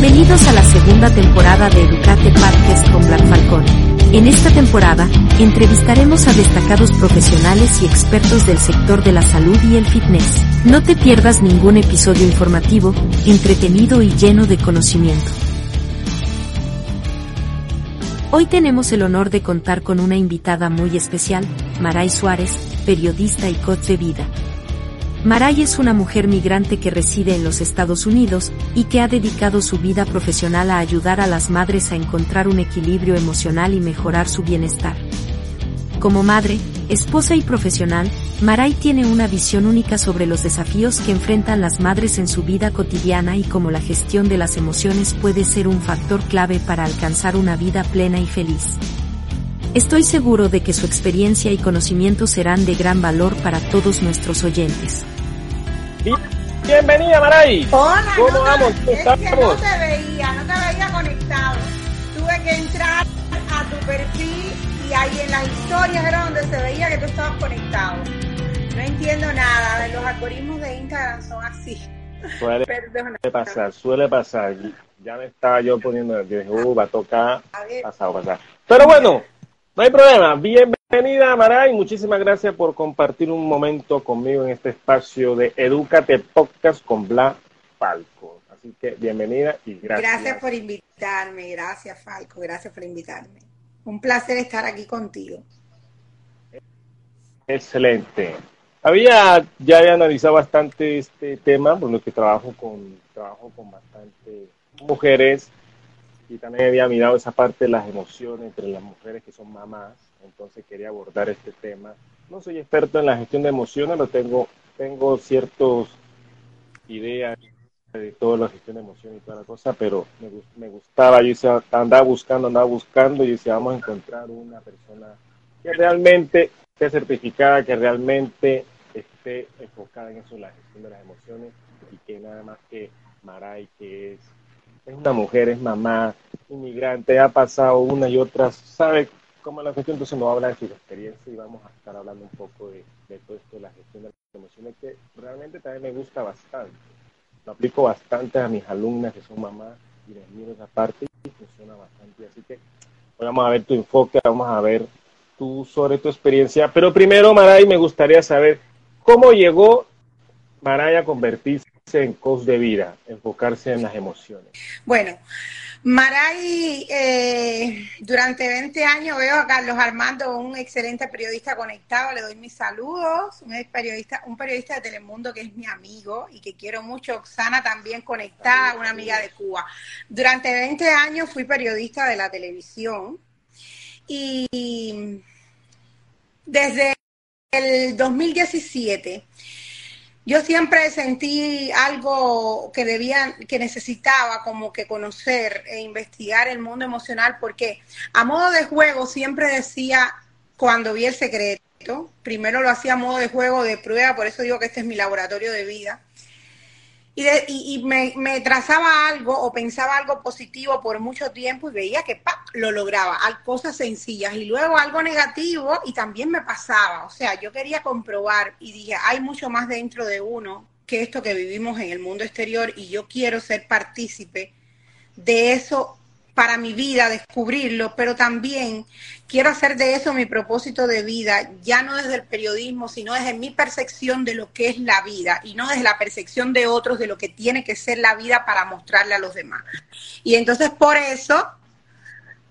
Bienvenidos a la segunda temporada de Educate Podcast con Black Falcón. En esta temporada, entrevistaremos a destacados profesionales y expertos del sector de la salud y el fitness. No te pierdas ningún episodio informativo, entretenido y lleno de conocimiento. Hoy tenemos el honor de contar con una invitada muy especial, Maray Suárez, periodista y coach de vida. Maray es una mujer migrante que reside en los Estados Unidos y que ha dedicado su vida profesional a ayudar a las madres a encontrar un equilibrio emocional y mejorar su bienestar. Como madre, esposa y profesional, Maray tiene una visión única sobre los desafíos que enfrentan las madres en su vida cotidiana y cómo la gestión de las emociones puede ser un factor clave para alcanzar una vida plena y feliz. Estoy seguro de que su experiencia y conocimiento serán de gran valor para todos nuestros oyentes. Bienvenida, Maray. Hola, ¿Cómo no te- vamos? ¿Cómo es que no te veía, no te veía conectado. Tuve que entrar a tu perfil y ahí en las historias era donde se veía que tú estabas conectado. No entiendo nada, los algoritmos de Instagram son así. Suele Perdona. pasar, suele pasar. Ya me estaba yo poniendo, yo dije, uh, va a tocar, A pasado, pasar. Pero bueno, no hay problema. Bienvenida, Maray. Muchísimas gracias por compartir un momento conmigo en este espacio de Educate Podcast con Bla Falco. Así que bienvenida y gracias. gracias por invitarme, gracias Falco, gracias por invitarme. Un placer estar aquí contigo. Excelente. Había, ya había analizado bastante este tema, por lo que trabajo con, trabajo con bastantes mujeres y también había mirado esa parte de las emociones entre las mujeres que son mamás, entonces quería abordar este tema. No soy experto en la gestión de emociones, pero tengo, tengo ciertas ideas de toda la gestión de emociones y toda la cosa, pero me, me gustaba, yo decía, andaba buscando, andaba buscando y decía, vamos a encontrar una persona que realmente esté certificada, que realmente esté enfocada en eso, la gestión de las emociones y que nada más que Maray, que es, es una mujer, es mamá, inmigrante, ha pasado una y otra, sabe cómo es la gestión, entonces nos habla de su experiencia y vamos a estar hablando un poco de, todo esto de la gestión de las emociones que realmente también me gusta bastante. Lo aplico bastante a mis alumnas que son mamás y les miro esa parte y funciona bastante. Así que vamos a ver tu enfoque, vamos a ver tú sobre tu experiencia. Pero primero, Maray, me gustaría saber cómo llegó Maray a convertirse en coach de vida, enfocarse en las emociones. Bueno, Maray, eh, durante 20 años veo a Carlos Armando, un excelente periodista conectado, le doy mis saludos, un periodista, un periodista de Telemundo que es mi amigo y que quiero mucho, Oxana también conectada, una amiga de Cuba. Durante 20 años fui periodista de la televisión y desde el 2017 yo siempre sentí algo que debía, que necesitaba como que conocer e investigar el mundo emocional, porque a modo de juego siempre decía cuando vi el secreto, primero lo hacía a modo de juego de prueba, por eso digo que este es mi laboratorio de vida. Y, de- y- me, me trazaba algo o pensaba algo positivo por mucho tiempo y veía que ¡pa! lo lograba, cosas sencillas y luego algo negativo y también me pasaba. O sea, yo quería comprobar y dije, hay mucho más dentro de uno que esto que vivimos en el mundo exterior y yo quiero ser partícipe de eso para mi vida, descubrirlo, pero también quiero hacer de eso mi propósito de vida, ya no desde el periodismo, sino desde mi percepción de lo que es la vida y no desde la percepción de otros de lo que tiene que ser la vida para mostrarle a los demás. Y entonces por eso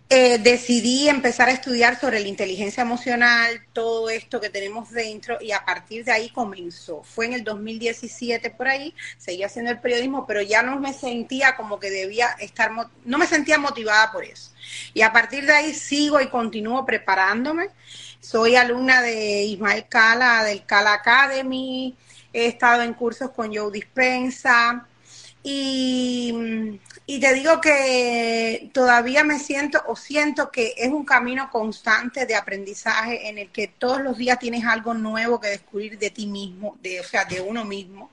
eh, decidí empezar a estudiar sobre la inteligencia emocional, todo esto que tenemos dentro, y a partir de ahí comenzó. Fue en el 2017 por ahí, seguí haciendo el periodismo, pero ya no me sentía como que debía estar, no me sentía motivada por eso. Y a partir de ahí sigo y continúo preparándome. Soy alumna de Ismael Cala, del Cala Academy, he estado en cursos con Joe Dispensa, y, te digo que todavía me siento o siento que es un camino constante de aprendizaje en el que todos los días tienes algo nuevo que descubrir de ti mismo, de, o sea, de uno mismo.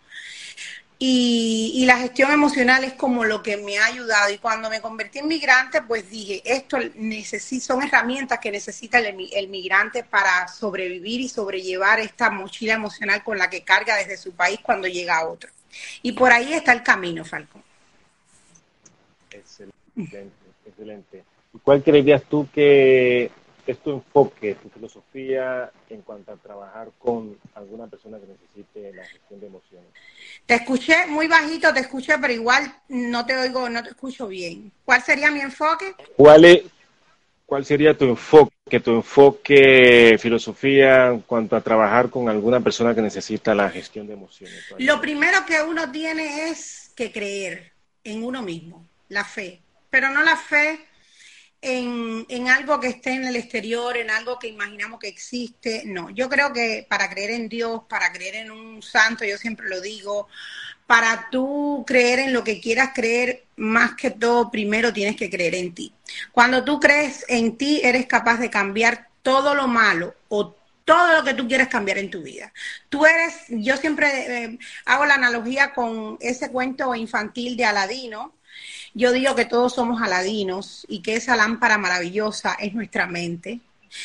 Y, la gestión emocional es como lo que me ha ayudado. Y cuando me convertí en migrante, pues dije, esto son herramientas que necesita el, el migrante para sobrevivir y sobrellevar esta mochila emocional con la que carga desde su país cuando llega a otro. Y por ahí está el camino, Falcón. Excelente, excelente. ¿Y cuál creerías tú que es tu enfoque, tu filosofía en cuanto a trabajar con alguna persona que necesite la gestión de emociones? Te escuché muy bajito, te escuché, pero igual no te oigo, no te escucho bien. ¿Cuál sería mi enfoque? ¿Cuál, es, cuál sería tu enfoque, tu enfoque, filosofía en cuanto a trabajar con alguna persona que necesita la gestión de emociones? Lo primero que uno tiene es que creer en uno mismo, la fe, pero no la fe en, algo que esté en el exterior, en algo que imaginamos que existe. No, yo creo que para creer en Dios, para creer en un santo, yo siempre lo digo, para tú creer en lo que quieras creer, más que todo, primero tienes que creer en ti. Cuando tú crees en ti, eres capaz de cambiar todo lo malo o todo lo que tú quieres cambiar en tu vida. Tú eres, yo siempre eh, hago la analogía con ese cuento infantil de Aladino, yo digo que todos somos aladinos y que esa lámpara maravillosa es nuestra mente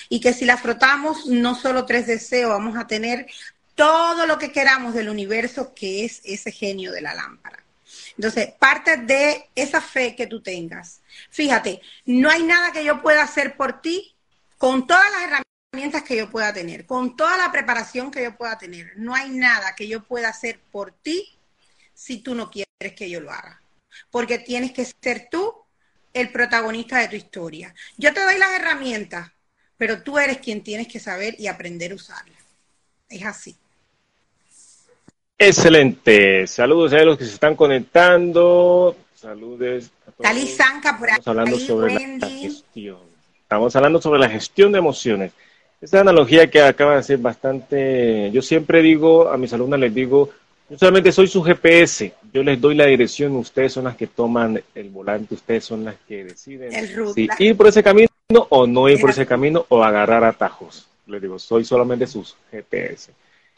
y que si la frotamos no solo tres deseos, vamos a tener todo lo que queramos del universo que es ese genio de la lámpara. Entonces, parte de esa fe que tú tengas. Fíjate, no hay nada que yo pueda hacer por ti con todas las herramientas que yo pueda tener, con toda la preparación que yo pueda tener. No hay nada que yo pueda hacer por ti si tú no quieres que yo lo haga porque tienes que ser tú el protagonista de tu historia. Yo te doy las herramientas, pero tú eres quien tienes que saber y aprender a usarlas. Es así. Excelente. Saludos a los que se están conectando. Saludos a todos. Zanca por. Estamos hablando sobre la gestión. Estamos hablando sobre la gestión de emociones. Esta analogía que acaba de ser bastante, yo siempre digo a mis alumnos, les digo, yo solamente soy su GPS. Yo les doy la dirección. Ustedes son las que toman el volante. Ustedes son las que deciden si ir por ese camino o no ir por ese camino o agarrar atajos. Les digo, soy solamente sus GPS.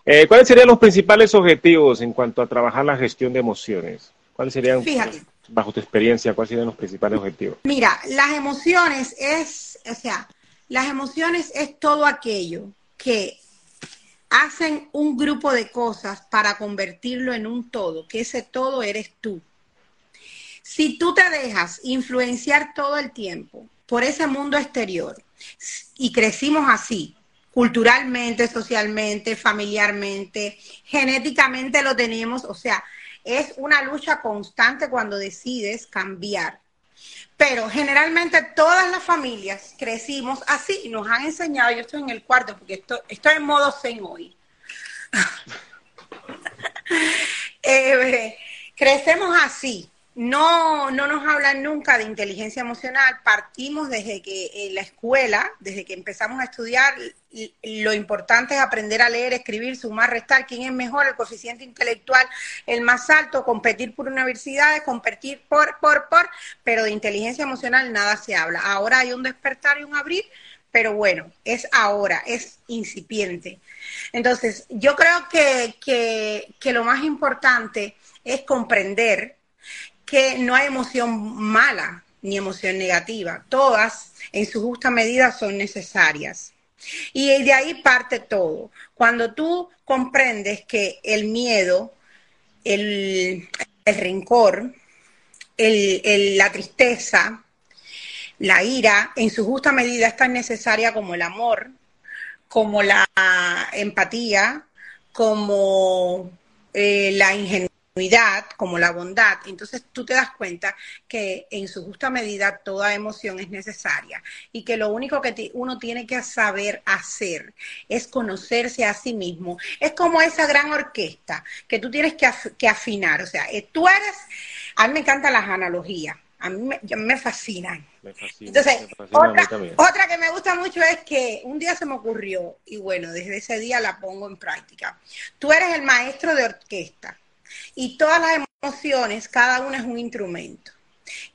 Eh, ¿Cuáles serían los principales objetivos en cuanto a trabajar la gestión de emociones? ¿Cuáles serían, bajo tu experiencia, cuáles serían los principales objetivos? Mira, las emociones es, o sea, las emociones es todo aquello que hacen un grupo de cosas para convertirlo en un todo, que ese todo eres tú. Si tú te dejas influenciar todo el tiempo por ese mundo exterior y crecimos así, culturalmente, socialmente, familiarmente, genéticamente lo tenemos, o sea, es una lucha constante cuando decides cambiar. Pero generalmente todas las familias crecimos así y nos han enseñado, yo estoy en el cuarto porque estoy, estoy en modo zen hoy. Eh, crecemos así. No, no nos hablan nunca de inteligencia emocional. Partimos desde que en la escuela, desde que empezamos a estudiar, lo importante es aprender a leer, escribir, sumar, restar, quién es mejor, el coeficiente intelectual, el más alto, competir por universidades, competir por, por, por, pero de inteligencia emocional nada se habla. Ahora hay un despertar y un abrir, pero bueno, es ahora, es incipiente. Entonces, yo creo que, que, que lo más importante es comprender que no hay emoción mala ni emoción negativa. Todas, en su justa medida, son necesarias. Y de ahí parte todo. Cuando tú comprendes que el miedo, el, el rencor, el, la tristeza, la ira, en su justa medida es tan necesaria como el amor, como la empatía, como eh, la ingenuidad como la bondad. Entonces tú te das cuenta que en su justa medida toda emoción es necesaria y que lo único que uno tiene que saber hacer es conocerse a sí mismo. Es como esa gran orquesta que tú tienes que, afinar. O sea, eh, tú eres, a mí me encantan las analogías. A mí me, fascinan. Entonces, otra, otra que me gusta mucho es que un día se me ocurrió, y bueno, desde ese día la pongo en práctica. Tú eres el maestro de orquesta y todas las emociones, cada una es un instrumento.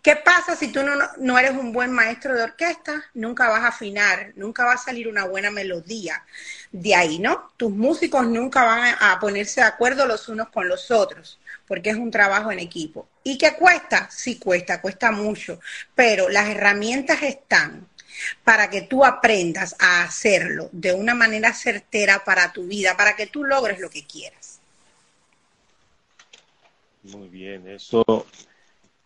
¿Qué pasa si tú no, eres un buen maestro de orquesta? Nunca vas a afinar, nunca va a salir una buena melodía de ahí, ¿no? Tus músicos nunca van a ponerse de acuerdo los unos con los otros, porque es un trabajo en equipo. ¿Y qué cuesta? Sí cuesta, cuesta mucho, pero las herramientas están para que tú aprendas a hacerlo de una manera certera para tu vida, para que tú logres lo que quieras. Muy bien, eso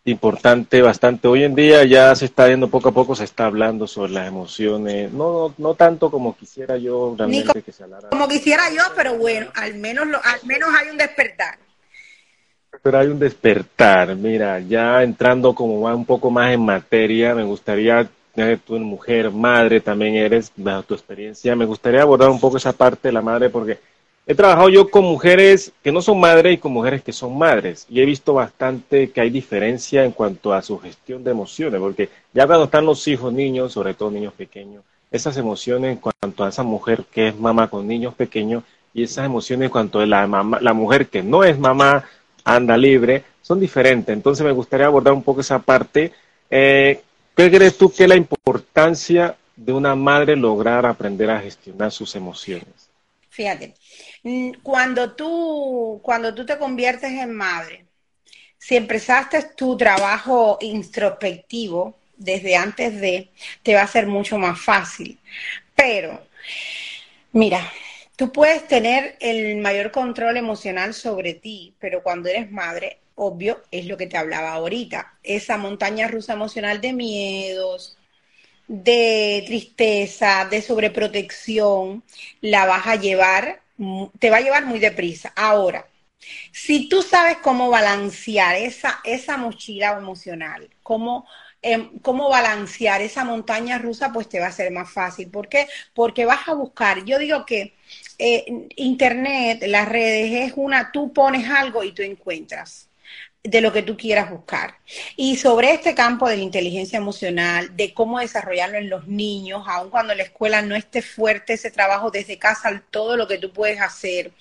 importante bastante. Hoy en día ya se está viendo poco a poco, se está hablando sobre las emociones, no, no, tanto como quisiera yo realmente que se hablara. Como quisiera yo, pero bueno, al menos, lo, al menos hay un despertar. Pero hay un despertar, mira, ya entrando como un poco más en materia, me gustaría, ya tú eres mujer, madre también eres, bajo tu experiencia, me gustaría abordar un poco esa parte de la madre porque He trabajado yo con mujeres que no son madres y con mujeres que son madres y he visto bastante que hay diferencia en cuanto a su gestión de emociones, porque ya cuando están los hijos niños, sobre todo niños pequeños, esas emociones en cuanto a esa mujer que es mamá con niños pequeños y esas emociones en cuanto a la, mamá, la mujer que no es mamá, anda libre, son diferentes. Entonces me gustaría abordar un poco esa parte. Eh, ¿Qué crees tú que es la importancia de una madre lograr aprender a gestionar sus emociones? Fíjate, cuando tú, cuando tú te conviertes en madre, si empezaste tu trabajo introspectivo desde antes de, te va a ser mucho más fácil. Pero, mira, tú puedes tener el mayor control emocional sobre ti, pero cuando eres madre, obvio, es lo que te hablaba ahorita, esa montaña rusa emocional de miedos, de tristeza, de sobreprotección, la vas a llevar te va a llevar muy deprisa. Ahora, si tú sabes cómo balancear esa, esa mochila emocional, cómo, em, cómo balancear esa montaña rusa, pues te va a ser más fácil. ¿Por qué? Porque vas a buscar, yo digo que eh, Internet, las redes, es una, tú pones algo y tú encuentras de lo que tú quieras buscar. Y sobre este campo de la inteligencia emocional, de cómo desarrollarlo en los niños, aun cuando la escuela no esté fuerte, ese trabajo desde casa, todo lo que tú puedes hacer.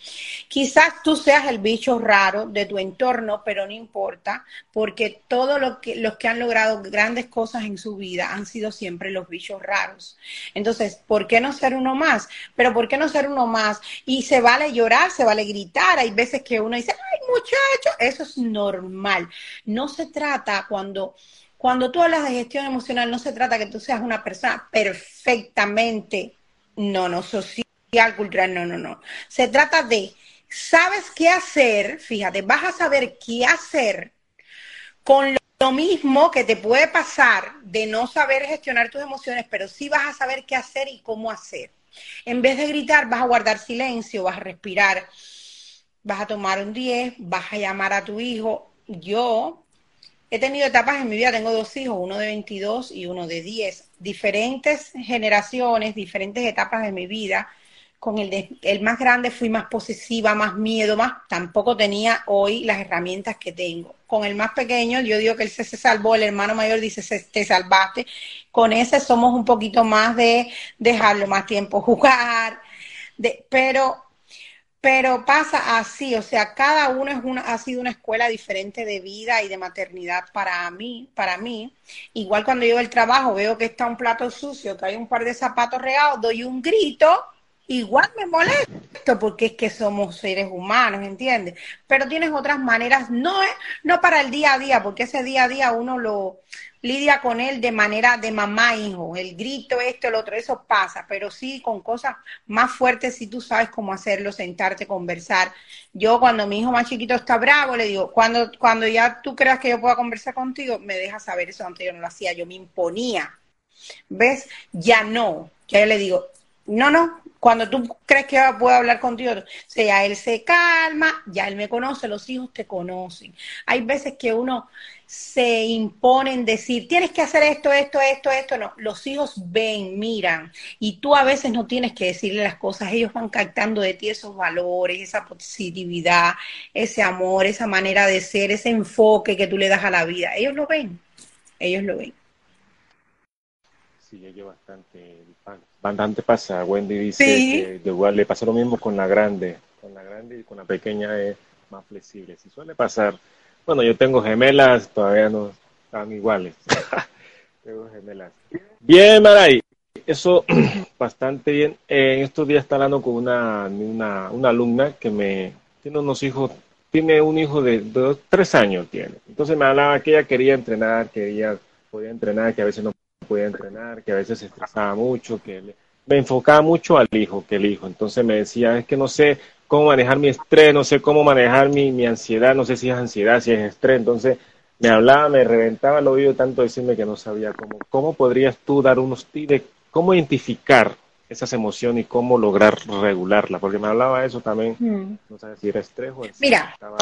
Quizás tú seas el bicho raro de tu entorno, pero no importa, porque todos que, los que han logrado grandes cosas en su vida han sido siempre los bichos raros. Entonces, ¿por qué no ser uno más? Pero ¿por qué no ser uno más? Y se vale llorar, se vale gritar. Hay veces que uno dice, ay muchacho, eso es normal mal. No se trata cuando, cuando tú hablas de gestión emocional, no se trata que tú seas una persona perfectamente, no, no, social, cultural, no, no, no. Se trata de, sabes qué hacer, fíjate, vas a saber qué hacer con lo mismo que te puede pasar de no saber gestionar tus emociones, pero sí vas a saber qué hacer y cómo hacer. En vez de gritar, vas a guardar silencio, vas a respirar, vas a tomar un 10, vas a llamar a tu hijo, yo he tenido etapas en mi vida, tengo dos hijos, uno de 22 y uno de 10, diferentes generaciones, diferentes etapas de mi vida. Con el, el más grande fui más posesiva, más miedo, más tampoco tenía hoy las herramientas que tengo. Con el más pequeño, yo digo que él se, se salvó, el hermano mayor dice, se, te salvaste. Con ese somos un poquito más de dejarlo más tiempo jugar, de, pero pero pasa así, o sea, cada uno es una, ha sido una escuela diferente de vida y de maternidad para mí, para mí. Igual cuando llego al trabajo veo que está un plato sucio, que hay un par de zapatos regados, doy un grito, igual me molesto porque es que somos seres humanos, ¿entiendes? Pero tienes otras maneras, no es, no para el día a día, porque ese día a día uno lo, lidia con él de manera de mamá hijo, el grito, esto, el otro, eso pasa, pero sí con cosas más fuertes si tú sabes cómo hacerlo, sentarte, conversar. Yo cuando mi hijo más chiquito está bravo, le digo, cuando, cuando ya tú creas que yo pueda conversar contigo, me dejas saber eso, antes yo no lo hacía, yo me imponía. ¿Ves? Ya no. Ya le digo, no, no, cuando tú crees que puedo hablar contigo, sea él se calma, ya él me conoce, los hijos te conocen. Hay veces que uno se imponen decir, tienes que hacer esto, esto, esto, esto, no. Los hijos ven, miran, y tú a veces no tienes que decirle las cosas, ellos van captando de ti esos valores, esa positividad, ese amor, esa manera de ser, ese enfoque que tú le das a la vida. Ellos lo ven, ellos lo ven. Sí, ellos bastante, bastante pasa. Wendy dice que igual le pasa lo mismo con la grande, con la grande y con la pequeña es más flexible. Si suele pasar bueno, yo tengo gemelas, todavía no están iguales. tengo gemelas. Bien, Maray, eso bastante bien. en estos días está hablando con una, una, una, alumna que me tiene unos hijos, tiene un hijo de dos, tres años tiene. Entonces me hablaba que ella quería entrenar, que ella podía entrenar, que a veces no podía entrenar, que a veces se estresaba mucho, que me enfocaba mucho al hijo, que el hijo. Entonces me decía, es que no sé, cómo manejar mi estrés, no sé cómo manejar mi, mi ansiedad, no sé si es ansiedad, si es estrés. Entonces me hablaba, me reventaba el oído tanto decirme que no sabía cómo. ¿Cómo podrías tú dar unos tips de cómo identificar esas emociones y cómo lograr regularla? Porque me hablaba eso también, mm. no sabes si era estrés o Mira, estaba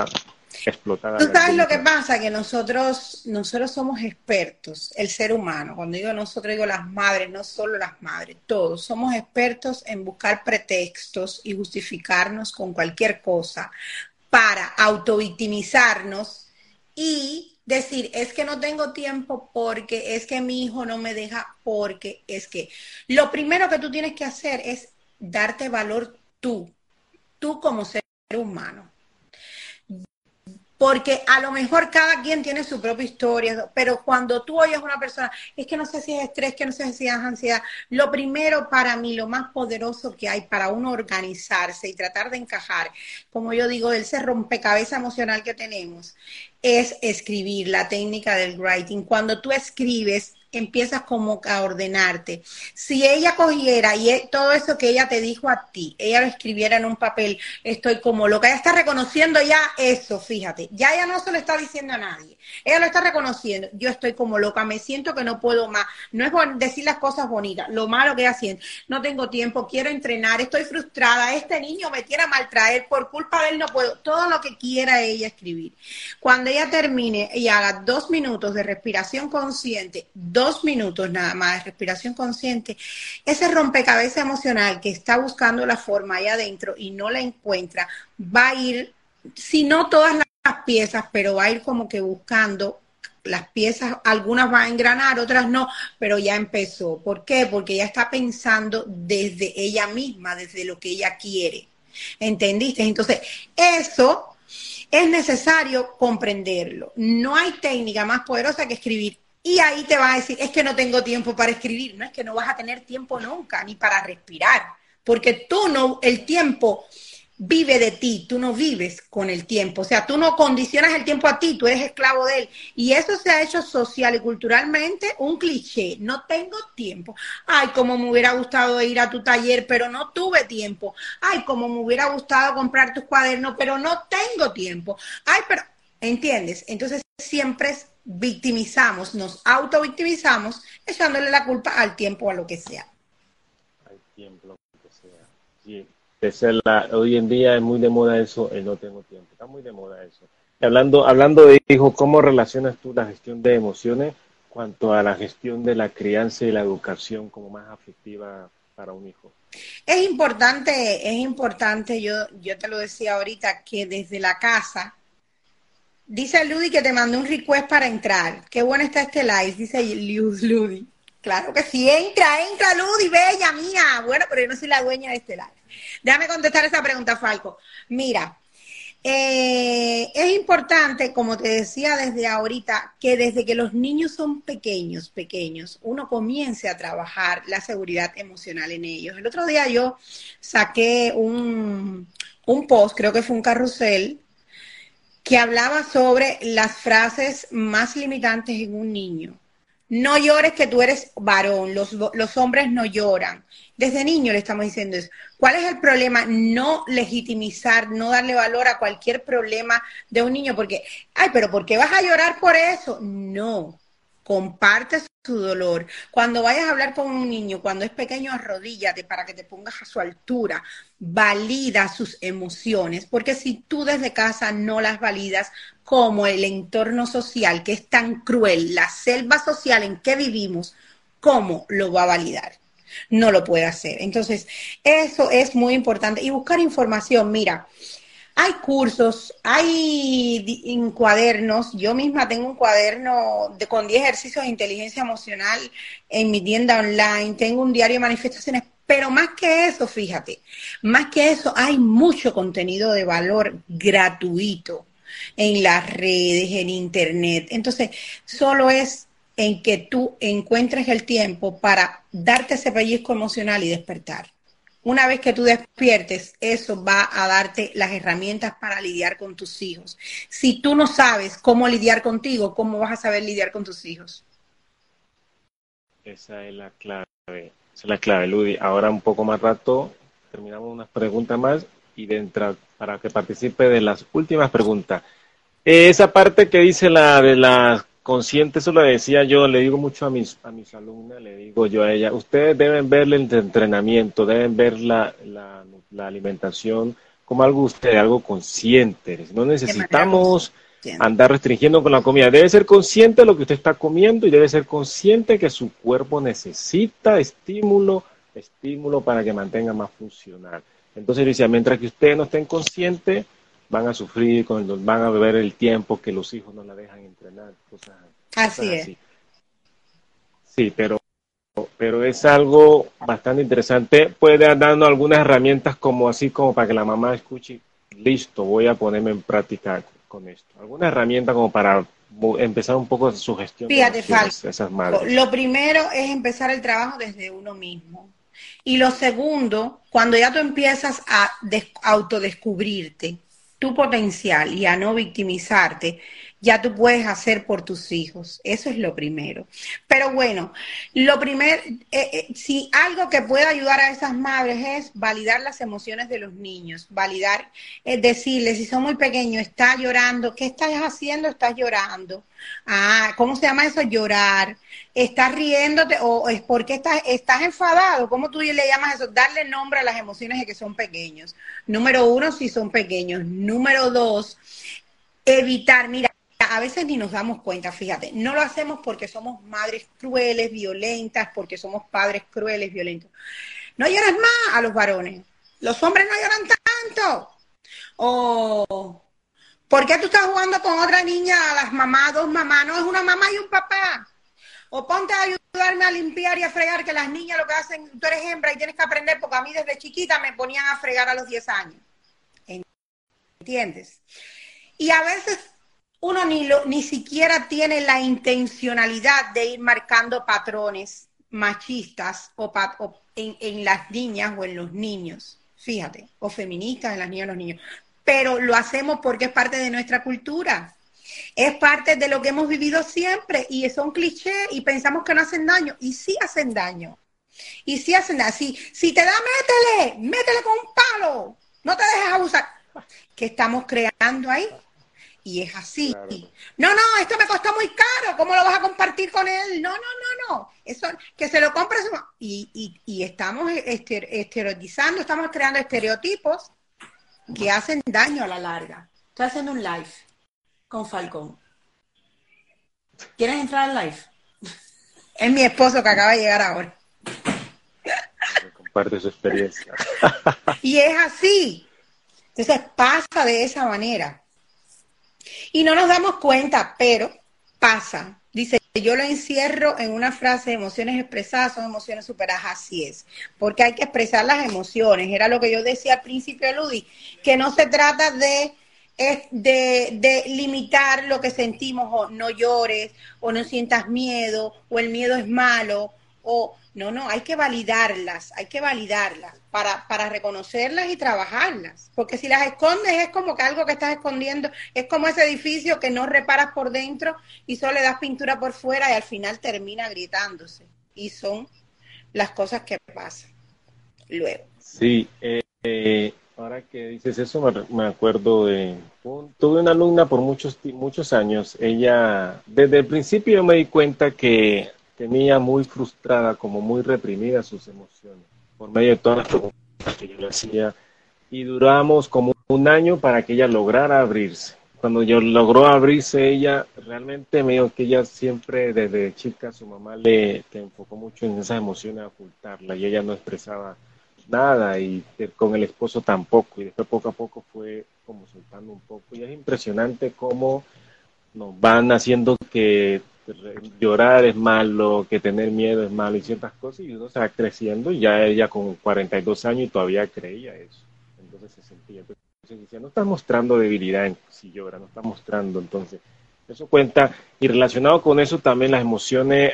explotada. Tú sabes lo que pasa, que nosotros, nosotros somos expertos, el ser humano, cuando digo nosotros digo las madres, no solo las madres, todos. Somos expertos en buscar pretextos y justificarnos con cualquier cosa para autovictimizarnos y decir, es que no tengo tiempo porque es que mi hijo no me deja porque es que lo primero que tú tienes que hacer es darte valor tú, tú como ser humano porque a lo mejor cada quien tiene su propia historia, pero cuando tú oyes a una persona, es que no sé si es estrés, que no sé si es ansiedad, lo primero para mí, lo más poderoso que hay para uno organizarse y tratar de encajar, como yo digo, ese rompecabezas emocional que tenemos, es escribir, la técnica del writing. Cuando tú escribes, empiezas como a ordenarte. Si ella cogiera y e, todo eso que ella te dijo a ti, ella lo escribiera en un papel, estoy como loca, ella está reconociendo ya eso, fíjate, ya ella no se lo está diciendo a nadie, ella lo está reconociendo, yo estoy como loca, me siento que no puedo más, no es decir las cosas bonitas, lo malo que ella siente, no tengo tiempo, quiero entrenar, estoy frustrada, este niño me tiene a maltraer, por culpa de él no puedo, todo lo que quiera ella escribir. Cuando ella termine y haga dos minutos de respiración consciente, dos minutos nada más de respiración consciente, ese rompecabezas emocional que está buscando la forma ahí adentro y no la encuentra, va a ir, si no todas las piezas, pero va a ir como que buscando las piezas, algunas van a engranar, otras no, pero ya empezó. ¿Por qué? Porque ya está pensando desde ella misma, desde lo que ella quiere. ¿Entendiste? Entonces, eso es necesario comprenderlo. No hay técnica más poderosa que escribir y ahí te vas a decir, es que no tengo tiempo para escribir, no es que no vas a tener tiempo nunca, ni para respirar, porque tú no, el tiempo vive de ti, tú no vives con el tiempo, o sea, tú no condicionas el tiempo a ti, tú eres esclavo de él. Y eso se ha hecho social y culturalmente un cliché, no tengo tiempo. Ay, como me hubiera gustado ir a tu taller, pero no tuve tiempo. Ay, como me hubiera gustado comprar tus cuadernos, pero no tengo tiempo. Ay, pero, ¿entiendes? Entonces siempre victimizamos, nos auto-victimizamos, echándole la culpa al tiempo o a lo que sea. Al tiempo, lo que sea. Sí, hoy en día es muy de moda eso, el no tengo tiempo. Está muy de moda eso. hablando, hablando de hijo, ¿cómo relacionas tú la gestión de emociones cuanto a la gestión de la crianza y la educación como más afectiva para un hijo? Es importante, es importante, yo, yo te lo decía ahorita, que desde la casa Dice Ludi que te mandó un request para entrar. Qué bueno está este live, dice Ludi. Claro que sí, entra, entra Ludi, bella mía. Bueno, pero yo no soy la dueña de este live. Déjame contestar esa pregunta, Falco. Mira, eh, es importante, como te decía desde ahorita, que desde que los niños son pequeños, pequeños, uno comience a trabajar la seguridad emocional en ellos. El otro día yo saqué un, un post, creo que fue un carrusel, que hablaba sobre las frases más limitantes en un niño. No llores que tú eres varón, los, los, hombres no lloran. Desde niño le estamos diciendo eso. ¿Cuál es el problema? No legitimizar, no darle valor a cualquier problema de un niño, porque, ay, pero ¿por qué vas a llorar por eso? No, comparte su dolor. Cuando vayas a hablar con un niño, cuando es pequeño, arrodíllate para que te pongas a su altura. Valida sus emociones, porque si tú desde casa no las validas, como el entorno social, que es tan cruel, la selva social en que vivimos, ¿cómo lo va a validar? No lo puede hacer. Entonces, eso es muy importante. Y buscar información, mira, hay cursos, hay cuadernos. Yo misma tengo un cuaderno de, con 10 ejercicios de inteligencia emocional en mi tienda online. Tengo un diario de manifestaciones. Pero más que eso, fíjate, más que eso, hay mucho contenido de valor gratuito en las redes, en internet. Entonces, solo es en que tú encuentres el tiempo para darte ese pellizco emocional y despertar. Una vez que tú despiertes, eso va a darte las herramientas para lidiar con tus hijos. Si tú no sabes cómo lidiar contigo, ¿cómo vas a saber lidiar con tus hijos? Esa es la clave. Esa es la clave, Ludi. Ahora un poco más rato terminamos unas preguntas más y de para que participe de las últimas preguntas. Esa parte que dice la de la consciente, eso lo decía yo, le digo mucho a mis, a mis alumnas, le digo yo a ella, ustedes deben ver el entrenamiento, deben ver la, la, la alimentación como algo usted, algo consciente. No necesitamos andar restringiendo con la comida. Debe ser consciente de lo que usted está comiendo y debe ser consciente que su cuerpo necesita estímulo, estímulo para que mantenga más funcional. Entonces decía, mientras que ustedes no estén conscientes, van a sufrir, van a beber el tiempo que los hijos no la dejan entrenar. así es. Sí, pero, pero es algo bastante interesante. Puede darnos algunas herramientas como así como para que la mamá escuche, listo, voy a ponerme en práctica con esto. Alguna herramienta como para empezar un poco su gestión. Fíjate, esas madres. Lo primero es empezar el trabajo desde uno mismo. Y lo segundo, cuando ya tú empiezas a autodescubrirte, tu potencial y a no victimizarte, ya tú puedes hacer por tus hijos. Eso es lo primero. Pero bueno, lo primero, eh, eh, si algo que puede ayudar a esas madres es validar las emociones de los niños, validar, es decirles, si son muy pequeños, está llorando, ¿qué estás haciendo? Estás llorando. Ah, ¿cómo se llama eso? Llorar. ¿Estás riéndote o es porque estás, estás enfadado? ¿Cómo tú le llamas eso? Darle nombre a las emociones de que son pequeños. Número uno, si son pequeños. Número dos, evitar, mira, a veces ni nos damos cuenta, fíjate, no lo hacemos porque somos madres crueles, violentas, porque somos padres crueles, violentos. No lloras más a los varones. Los hombres no lloran tanto. O ¿Por qué tú estás jugando con otra niña, a las mamás, dos mamás? No, es una mamá y un papá. O ponte a ayudarme a limpiar y a fregar, que las niñas lo que hacen, tú eres hembra y tienes que aprender, porque a mí desde chiquita me ponían a fregar a los 10 años. ¿Entiendes? Y a veces uno ni, lo, ni siquiera tiene la intencionalidad de ir marcando patrones machistas o, en, en, las niñas o en los niños, fíjate, o feministas en las niñas y los niños pero lo hacemos porque es parte de nuestra cultura. Es parte de lo que hemos vivido siempre y son clichés y pensamos que no hacen daño y sí hacen daño. Y sí hacen daño. Si, si te da, métele, métele con un palo. No te dejes abusar. ¿Qué estamos creando ahí? Y es así. No, no, esto me costó muy caro. ¿Cómo lo vas a compartir con él? No, no, no, no. Eso, que se lo compres. Y, y, y estamos estereotizando, estamos creando estereotipos que hacen daño a la larga. Estoy haciendo un live con Falcón. ¿Quieres entrar al live? Es mi esposo que acaba de llegar ahora. Comparte su experiencia. y es así. Entonces pasa de esa manera. Y no nos damos cuenta, pero pasa. Dice, yo lo encierro en una frase, emociones expresadas son emociones superadas, así es, porque hay que expresar las emociones, era lo que yo decía al principio, Ludi, que no se trata de, de, de limitar lo que sentimos, o no llores, o no sientas miedo, o el miedo es malo, o no, no, hay que validarlas, hay que validarlas para, para reconocerlas y trabajarlas. Porque si las escondes es como que algo que estás escondiendo, es como ese edificio que no reparas por dentro y solo le das pintura por fuera y al final termina gritándose. Y son las cosas que pasan luego. Sí, eh, ahora que dices eso me, acuerdo de... tuve una alumna por muchos, muchos años, ella, desde el principio yo me di cuenta que tenía muy frustrada, como muy reprimida sus emociones, por medio de todas las preguntas que yo le hacía. Y duramos como un año para que ella lograra abrirse. Cuando yo logró abrirse, ella realmente me dijo que ella siempre desde chica, su mamá le enfocó mucho en esas emociones a ocultarla y ella no expresaba nada y con el esposo tampoco. Y después poco a poco fue como soltando un poco. Y es impresionante cómo nos van haciendo que llorar es malo, que tener miedo es malo y ciertas cosas, y uno se va creciendo y ya ella con 42 años y todavía creía eso. Entonces se sentía. Entonces decía, no está mostrando debilidad si llora, no está mostrando. Entonces, eso cuenta. Y relacionado con eso también las emociones,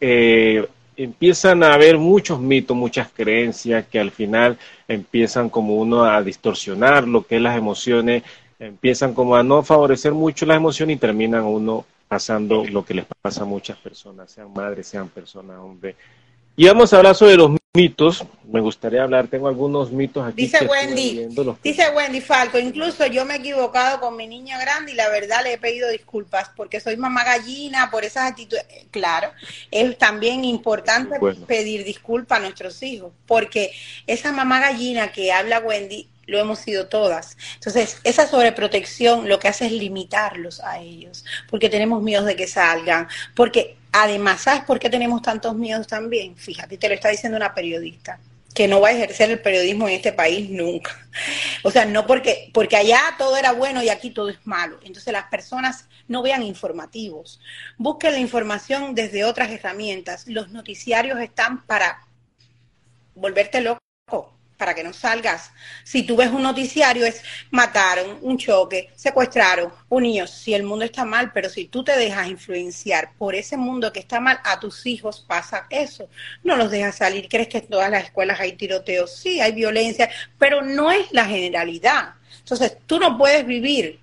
eh, empiezan a haber muchos mitos, muchas creencias que al final empiezan como uno a distorsionar lo que es las emociones, empiezan como a no favorecer mucho las emociones y terminan uno pasando lo que les pasa a muchas personas, sean madres, sean personas, hombres. Y vamos a hablar sobre los mitos, me gustaría hablar, tengo algunos mitos aquí. Dice Wendy, dice Wendy Falco, incluso yo me he equivocado con mi niña grande y la verdad le he pedido disculpas porque soy mamá gallina por esas actitudes. Claro, es también importante pedir disculpas a nuestros hijos porque esa mamá gallina que habla Wendy lo hemos sido todas. Entonces, esa sobreprotección lo que hace es limitarlos a ellos, porque tenemos miedo de que salgan, porque además, ¿sabes por qué tenemos tantos miedos también? Fíjate, te lo está diciendo una periodista que no va a ejercer el periodismo en este país nunca. O sea, no porque, porque allá todo era bueno y aquí todo es malo. Entonces las personas no vean informativos. Busquen la información desde otras herramientas. Los noticiarios están para volverte loco para que no salgas. Si tú ves un noticiario es mataron, un choque, secuestraron, un niño. Si el mundo está mal, pero si tú te dejas influenciar por ese mundo que está mal, a tus hijos pasa eso. No los dejas salir. ¿Crees que en todas las escuelas hay tiroteos? Sí, hay violencia, pero no es la generalidad. Entonces, tú no puedes vivir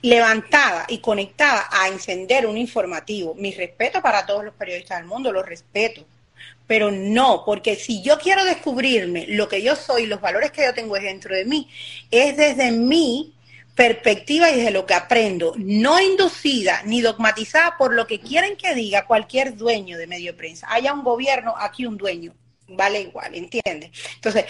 levantada y conectada a encender un informativo. Mi respeto para todos los periodistas del mundo, los respeto pero no, porque si yo quiero descubrirme lo que yo soy, los valores que yo tengo dentro de mí, es desde mi perspectiva y desde lo que aprendo, no inducida ni dogmatizada por lo que quieren que diga cualquier dueño de medio prensa. Haya un gobierno, aquí un dueño, vale igual, ¿entiendes? Entonces,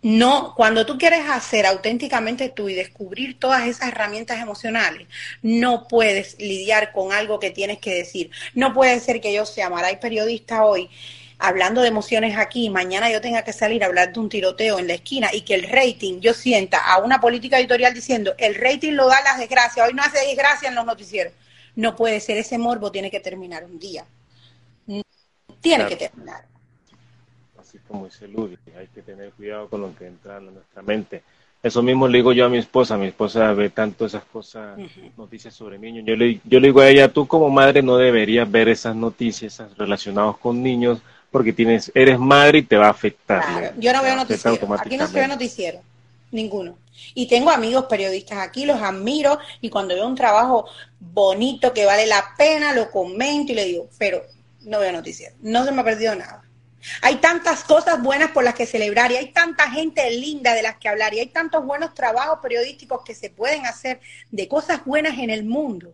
no, cuando tú quieres hacer auténticamente tú y descubrir todas esas herramientas emocionales, no puedes lidiar con algo que tienes que decir. No puede ser que yo sea Maray periodista hoy hablando de emociones aquí, mañana yo tenga que salir a hablar de un tiroteo en la esquina y que el rating, yo sienta a una política editorial diciendo, el rating lo da las desgracias, hoy no hace desgracia en los noticieros. No puede ser, ese morbo tiene que terminar un día. Tiene que terminar. Así como dice Ludi, hay que tener cuidado con lo que entra en nuestra mente. Eso mismo le digo yo a mi esposa, mi esposa ve tanto esas cosas, noticias sobre niños. Yo le, yo le digo a ella, tú como madre no deberías ver esas noticias relacionadas con niños, porque tienes, eres madre y te va a afectar. Yo no veo noticiero. Aquí no se ve noticiero. Ninguno. Y tengo amigos periodistas aquí, los admiro y cuando veo un trabajo bonito que vale la pena, lo comento y le digo, pero no veo noticiero. No se me ha perdido nada. Hay tantas cosas buenas por las que celebrar y hay tanta gente linda de las que hablar y hay tantos buenos trabajos periodísticos que se pueden hacer de cosas buenas en el mundo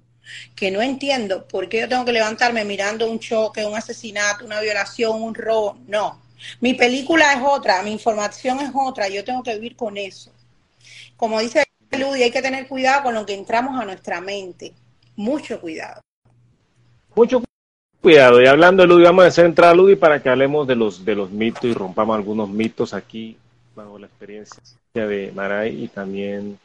que no entiendo por qué yo tengo que levantarme mirando un choque, un asesinato, una violación, un robo. No. Mi película es otra, mi información es otra, yo tengo que vivir con eso. Como dice Ludi, hay que tener cuidado con lo que entramos a nuestra mente. Mucho cuidado. Mucho cuidado. Y hablando de Ludi, vamos a hacer entrar a Ludi para que hablemos de los, de los mitos y rompamos algunos mitos aquí bajo la experiencia de Maray y también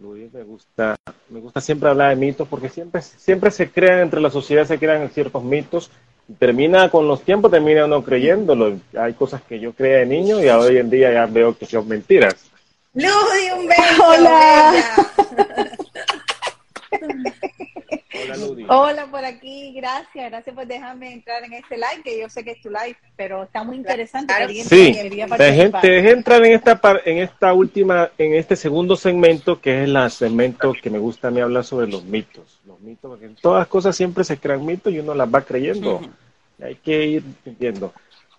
Luis, me gusta, me gusta siempre hablar de mitos porque siempre, siempre se crean entre la sociedad, se crean ciertos mitos y termina con los tiempos, termina uno creyéndolo. Hay cosas que yo creía de niño y hoy en día ya veo que son mentiras. Luis, un beso. Hola. Hola, por aquí, gracias, gracias por dejarme entrar en este live, que yo sé que es tu live, pero está muy interesante. Sí, dejé, entrar en esta en esta última, en este segundo segmento, que es el segmento que me gusta a mí hablar sobre los mitos. Los mitos, porque en todas las cosas siempre se crean mitos y uno las va creyendo. Hay que ir viendo.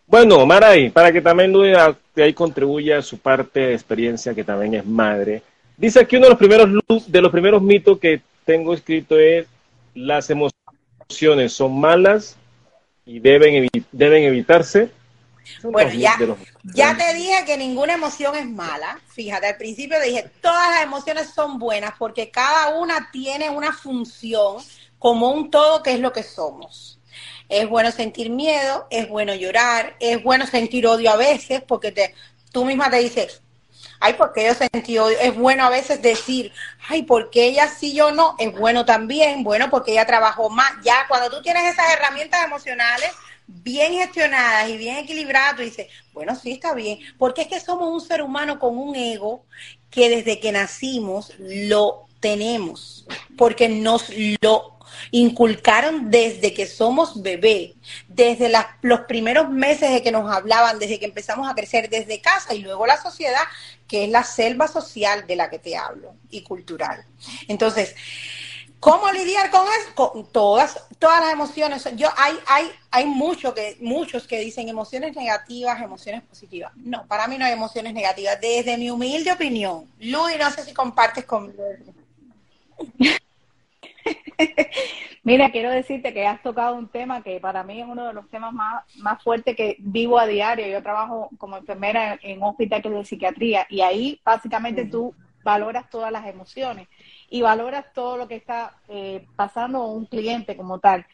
Bueno, Maray, para que también Luis ahí contribuya a su parte de experiencia, que también es madre. Dice aquí uno de los primeros de los primeros mitos que tengo escrito es las emociones son malas y deben, deben evitarse. Bueno, ya, ya te dije que ninguna emoción es mala. Fíjate, al principio dije, todas las emociones son buenas porque cada una tiene una función como un todo que es lo que somos. Es bueno sentir miedo, es bueno llorar, es bueno sentir odio a veces porque te, tú misma te dices, ay, porque yo sentí odio. Es bueno a veces decir, ay, porque ella sí, yo no. Es bueno también, bueno, porque ella trabajó más. Ya cuando tú tienes esas herramientas emocionales bien gestionadas y bien equilibradas, tú dices, bueno, sí, está bien. Porque es que somos un ser humano con un ego que desde que nacimos lo tenemos, porque nos lo inculcaron desde que somos bebé, desde los primeros meses de que nos hablaban, desde que empezamos a crecer desde casa y luego la sociedad, que es la selva social de la que te hablo y cultural. Entonces, ¿Cómo lidiar con eso? Con todas, todas las emociones. Yo hay, hay, hay mucho que, muchos que dicen emociones negativas, emociones positivas. No, para mí no hay emociones negativas. Desde mi humilde opinión, Luis, no sé si compartes conmigo. Mira, quiero decirte que has tocado un tema que para mí es uno de los temas más, más fuertes que vivo a diario. Yo trabajo como enfermera en un hospital que es de psiquiatría y ahí básicamente tú valoras todas las emociones y valoras todo lo que está eh, pasando un cliente como tal.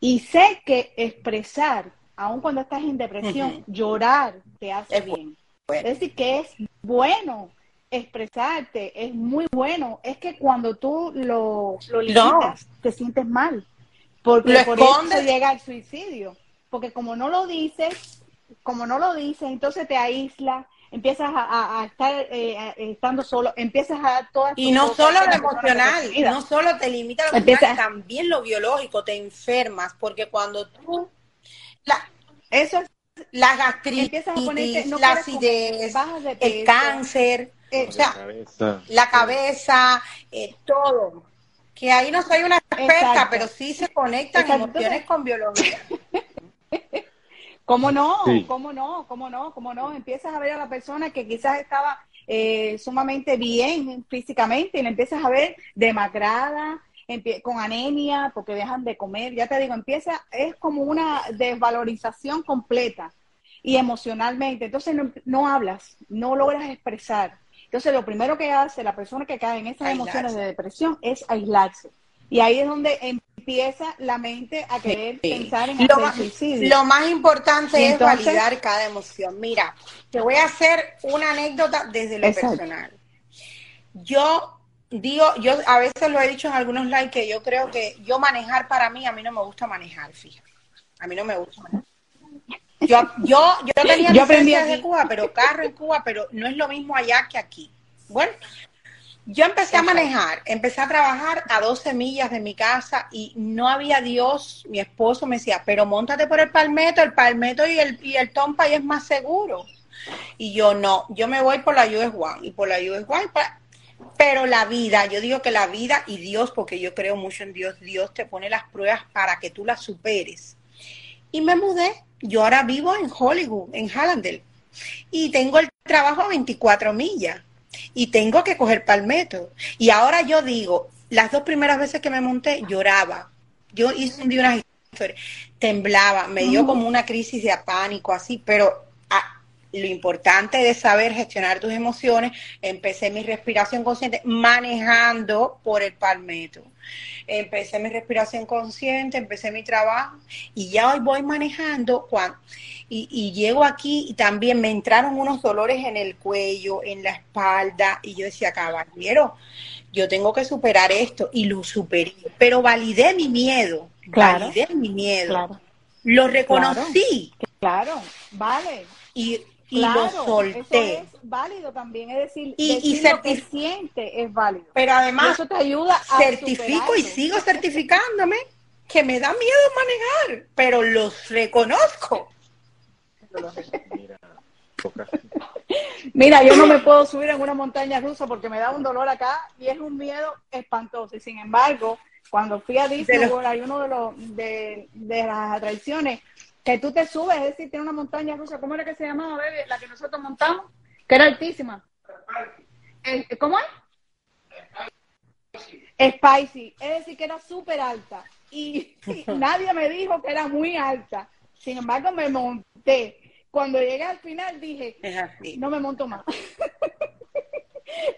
Y sé que expresar, aun cuando estás en depresión, llorar te hace bien. Es decir, que es bueno expresarte, es muy bueno. Es que cuando tú lo, lo limitas, te sientes mal. Porque por eso llega al suicidio. Porque como no lo dices, como no lo dices, entonces te aísla, empiezas a, estar eh, estando solo, empiezas a dar todas Y no solo lo emocional, no solo te limita lo emocional, también lo biológico, te enfermas, porque cuando tú... La, eso la gastritis, la acidez, el cáncer, eh, o sea, la cabeza, eh, todo. Que ahí no soy una experta, pero sí se conectan emociones con biología. ¿Cómo no? ¿Cómo no? ¿Cómo no? ¿Cómo no? Empiezas a ver a la persona que quizás estaba eh, sumamente bien físicamente y la empiezas a ver demacrada, con anemia, porque dejan de comer. Ya te digo, empieza, es como una desvalorización completa y emocionalmente. Entonces no, no hablas, no logras expresar. Entonces, lo primero que hace la persona que cae en esas emociones de depresión es aislarse. Y ahí es donde empieza la mente a querer pensar en lo más, suicidio. Lo más importante es validar cada emoción. Mira, te voy a hacer una anécdota desde lo personal. Yo digo, yo a veces lo he dicho en algunos likes que yo creo que yo manejar para mí, a mí no me gusta manejar, fíjate. A mí no me gusta manejar. Yo, yo, yo tenía yo de Cuba, pero carro en Cuba, pero no es lo mismo allá que aquí. Bueno, yo empecé a manejar, empecé a trabajar a 12 millas de mi casa y no había Dios. Mi esposo me decía, pero montate por el palmeto, el palmeto y el, y el tompa y es más seguro. Y yo no, yo me voy por la US One y por la US One. Pero la vida, yo digo que la vida y Dios, porque yo creo mucho en Dios, Dios te pone las pruebas para que tú las superes. Y me mudé yo ahora vivo en Hollywood, en Hallandale, y tengo el trabajo a 24 millas y tengo que coger palmetto. Y ahora yo digo, las dos primeras veces que me monté lloraba. Yo hice un día unas historias, temblaba, me dio como una crisis de pánico así, pero lo importante es saber gestionar tus emociones. Empecé mi respiración consciente manejando por el palmetto empecé mi respiración consciente, empecé mi trabajo y ya hoy voy manejando cuando, y, llego aquí y también me entraron unos dolores en el cuello, en la espalda y yo decía, caballero, yo tengo que superar esto y lo superé, pero validé mi miedo, validé mi miedo, lo reconocí. Claro, vale. Y y lo solté. Eso es válido también, es decir, y, decir lo que siente es válido. Pero además, eso te ayuda a certifico y sigo certificándome que me da miedo manejar, pero los reconozco. Mira, yo no me puedo subir en una montaña rusa porque me da un dolor acá y es un miedo espantoso. Y sin embargo, cuando fui a Disney, hay uno de, los, de, de las atracciones que tú te subes, es decir, tiene una montaña rusa, ¿cómo era que se llamaba, bebé? La que nosotros montamos, que era altísima. ¿Cómo es? Spicy, es decir, que era súper alta. Y, nadie me dijo que era muy alta. Sin embargo, me monté. Cuando llegué al final dije, no me monto más.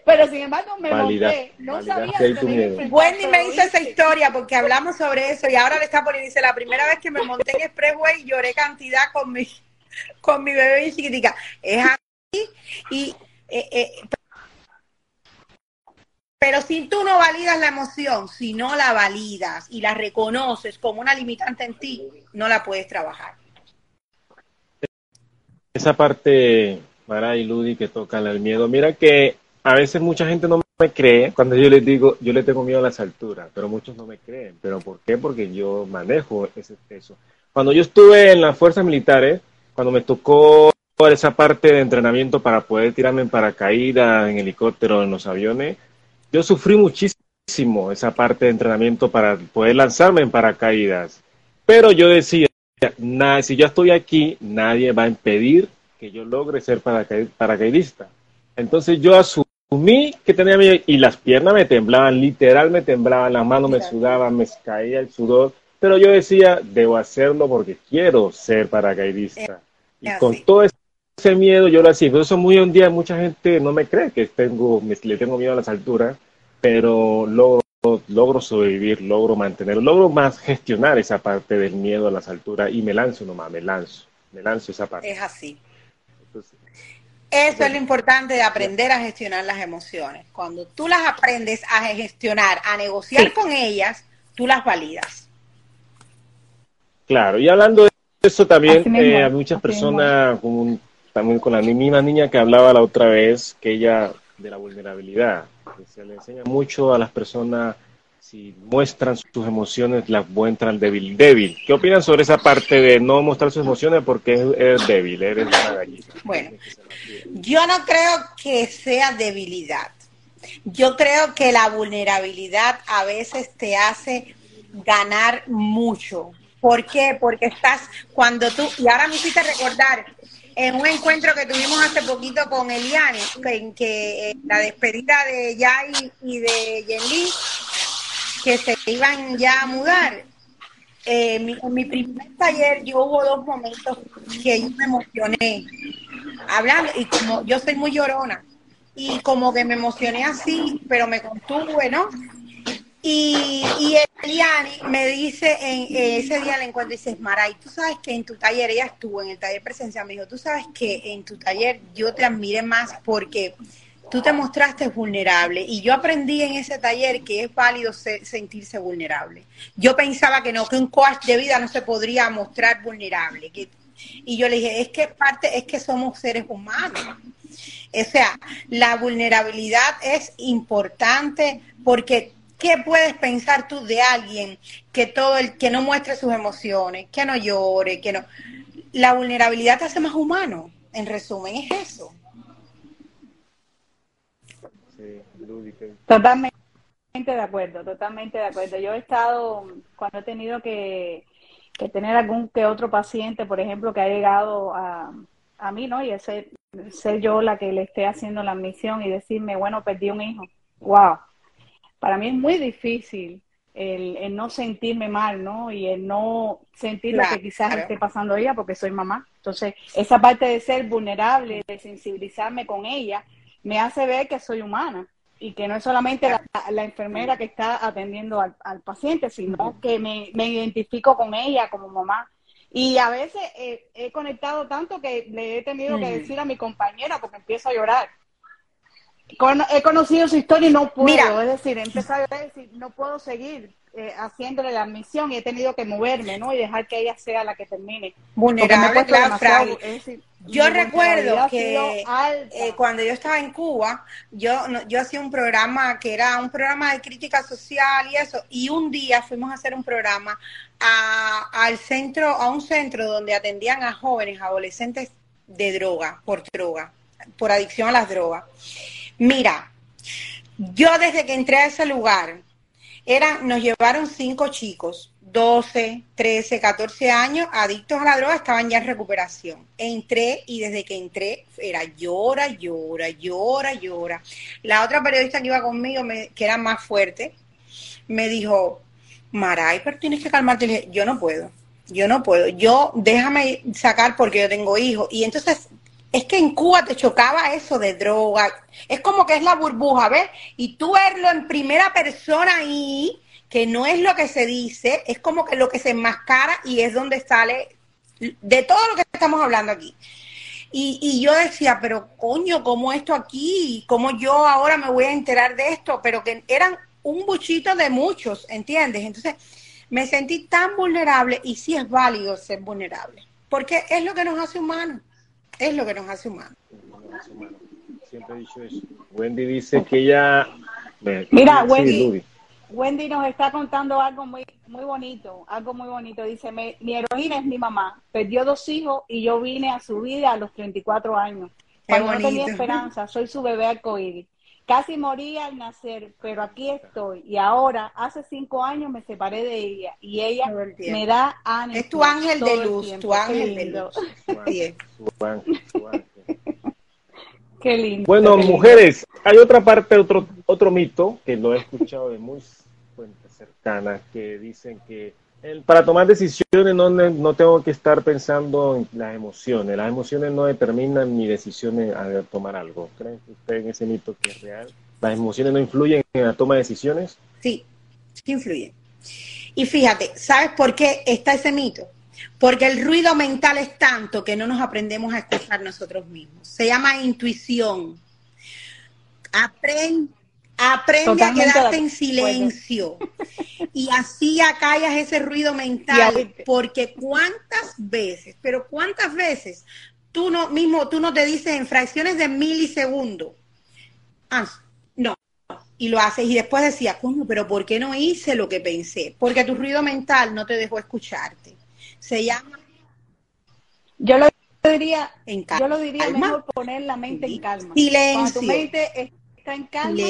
Pero sin embargo me monté, no sabía que Wendy me hizo esa historia porque hablamos sobre eso y ahora le está poniendo, dice, la primera vez que me monté en Expressway lloré cantidad con mi, con mi bebé chiquitica. Es así y... Eh, eh, pero si tú no validas la emoción, si no la validas y la reconoces como una limitante en ti, no la puedes trabajar. Esa parte, Mara y Ludi, que tocan el miedo. Mira que a veces mucha gente no me cree cuando yo les digo, yo le tengo miedo a las alturas, pero muchos no me creen. ¿Pero por qué? Porque yo manejo ese, eso. Cuando yo estuve en las fuerzas militares, cuando me tocó esa parte de entrenamiento para poder tirarme en paracaídas, en helicóptero, en los aviones, yo sufrí muchísimo esa parte de entrenamiento para poder lanzarme en paracaídas. Pero yo decía, nada, si yo estoy aquí, nadie va a impedir que yo logre ser paracaidista. Entonces yo asumí que tenía miedo y las piernas me temblaban, literal me temblaban, las manos me sudaban, me caía el sudor, pero yo decía, debo hacerlo porque quiero ser paracaidista. Eh, y con todo ese miedo yo lo hacía. Por eso muy un día mucha gente no me cree que tengo, le tengo miedo a las alturas, pero logro, logro sobrevivir, logro mantener, logro más gestionar esa parte del miedo a las alturas y me lanzo nomás, me lanzo, me lanzo esa parte. Es así. Eso es lo importante de aprender a gestionar las emociones. Cuando tú las aprendes a gestionar, a negociar con ellas, tú las validas. Claro, y hablando de eso también, eh, a muchas personas, como también con la misma niña que hablaba la otra vez, que ella de la vulnerabilidad, se le enseña mucho a las personas si muestran sus emociones, las muestran débil. débil. ¿Qué opinan sobre esa parte de no mostrar sus emociones porque eres débil, eres una gallina? Bueno, yo no creo que sea debilidad. Yo creo que la vulnerabilidad a veces te hace ganar mucho. ¿Por qué? Porque estás cuando tú, y ahora me hiciste recordar en un encuentro que tuvimos hace poquito con Eliane, en que eh, la despedida de Yai y de Yenli, que se iban ya a mudar. Eh, en mi primer taller yo hubo dos momentos que yo me emocioné hablando y como yo soy muy llorona y como que me emocioné así, pero me contuve, ¿no? Y, y Eliani me dice en ese día le encuentro y dice, Maray, tú sabes que en tu taller, ella estuvo en el taller presencial, me dijo, tú sabes que en tu taller yo te admiré más porque tú te mostraste vulnerable y yo aprendí en ese taller que es válido sentirse vulnerable. Yo pensaba que no, que un coach de vida no se podría mostrar vulnerable. y yo le dije, es que parte, es que somos seres humanos. O sea, la vulnerabilidad es importante porque ¿qué puedes pensar tú de alguien que todo el que no muestre sus emociones, que no llore, que no la vulnerabilidad te hace más humano? En resumen, es eso. Totalmente de acuerdo, totalmente de acuerdo. Yo he estado, cuando he tenido que, tener algún que otro paciente, por ejemplo, que ha llegado a, a mí, ¿no? Y ser, ser yo la que le esté haciendo la admisión y decirme, bueno, perdí un hijo. ¡Wow! Para mí es muy difícil el, no sentirme mal, ¿no? Y el no sentir lo que quizás esté pasando ella porque soy mamá. Entonces, esa parte de ser vulnerable, de sensibilizarme con ella, me hace ver que soy humana y que no es solamente la, enfermera que está atendiendo al, paciente, sino que me, identifico con ella como mamá. Y a veces he conectado tanto que le he tenido que decir a mi compañera porque empiezo a llorar. he conocido su historia y no puedo, es decir, he empezado a decir, no puedo seguir eh, haciéndole la admisión y he tenido que moverme, ¿no? Y dejar que ella sea la que termine. Vulnerable, claro, yo recuerdo que eh, cuando yo estaba en Cuba, yo, yo hacía un programa que era un programa de crítica social y eso, y un día fuimos a hacer un programa a, al centro, a un centro donde atendían a jóvenes, adolescentes de droga, por droga, por adicción a las drogas. Mira, yo desde que entré a ese lugar, eran, nos llevaron cinco chicos 12, 13, 14 años, adictos a la droga, estaban ya en recuperación. Entré y desde que entré era llora, llora, llora, llora. La otra periodista que iba conmigo, que era más fuerte, me dijo, Maray, pero tienes que calmarte. Yo no puedo, yo no puedo. Yo déjame sacar porque yo tengo hijos. Y entonces es que en Cuba te chocaba eso de droga. Es como que es la burbuja, ¿ves? Y tú verlo en primera persona y que no es lo que se dice, es como que lo que se enmascara y es donde sale de todo lo que estamos hablando aquí. Y, y yo decía, pero coño, ¿cómo esto aquí? ¿Cómo yo ahora me voy a enterar de esto? Pero que eran un buchito de muchos, ¿entiendes? Entonces me sentí tan vulnerable y sí es válido ser vulnerable, porque es lo que nos hace humanos, es lo que nos hace humanos. Siempre he dicho eso. Wendy dice que ella... Mira, Wendy, Wendy nos está contando algo muy muy bonito, algo muy bonito. Dice, mi heroína es mi mamá. Perdió dos hijos y yo vine a su vida a los 34 años. Cuando no tenía esperanza, soy su bebé arcoíris. Casi morí al nacer, pero aquí estoy. Y ahora, hace cinco años me separé de ella y ella me da ánimo. Es tu ángel de luz, tu ángel de luz. Qué lindo. Bueno, mujeres, hay otra parte, otro, otro mito que lo he escuchado de muy fuentes cercanas que dicen que para tomar decisiones no, no tengo que estar pensando en las emociones. Las emociones no determinan mi decisión a tomar algo. ¿Creen usted en ese mito que es real? ¿Las emociones no influyen en la toma de decisiones? Sí, sí influyen. Y fíjate, ¿sabes por qué está ese mito? Porque el ruido mental es tanto que no nos aprendemos a escuchar nosotros mismos. Se llama intuición. Aprende Aprende a quedarte en silencio y así acallas ese ruido mental, porque cuántas veces, pero cuántas veces tú no mismo tú no te dices en fracciones de milisegundo, ah, no, y lo haces y después decías, coño, pero ¿por qué no hice lo que pensé? Porque tu ruido mental no te dejó escucharte. Se llama yo lo diría, en yo lo diría mejor poner la mente en calma. Silencio. Cuando tu mente está en calma.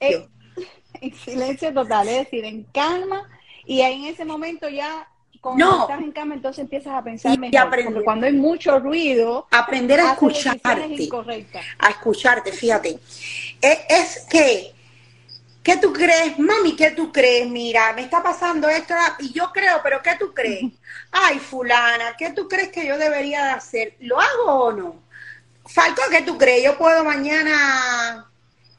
Eh, en silencio total, es decir, en calma, y ahí en ese momento ya cuando estás en calma, entonces empiezas a pensar mejor. porque cuando hay mucho ruido, aprender a escucharte. A escucharte, fíjate. Es, es, que, ¿qué tú crees, mami? ¿Qué tú crees? Mira, me está pasando esto y yo creo, pero ¿qué tú crees? Ay, fulana, ¿qué tú crees que yo debería de hacer? ¿Lo hago o no? Falco, ¿qué tú crees? Yo puedo mañana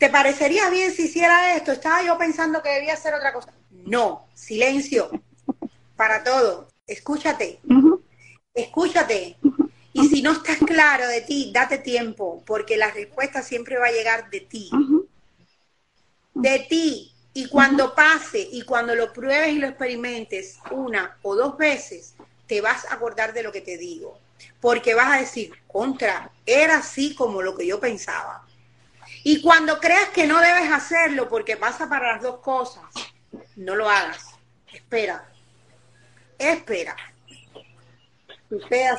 ¿Te parecería bien si hiciera esto? Estaba yo pensando que debía hacer otra cosa. No, silencio. Para todo. Escúchate. Escúchate. Y si no estás claro de ti, date tiempo, porque la respuesta siempre va a llegar de ti. De ti. Y cuando pase y cuando lo pruebes y lo experimentes una o dos veces, te vas a acordar de lo que te digo. Porque vas a decir, contra, era así como lo que yo pensaba. Y cuando creas que no debes hacerlo porque pasa para las dos cosas, no lo hagas. Espera. Espera. Espera.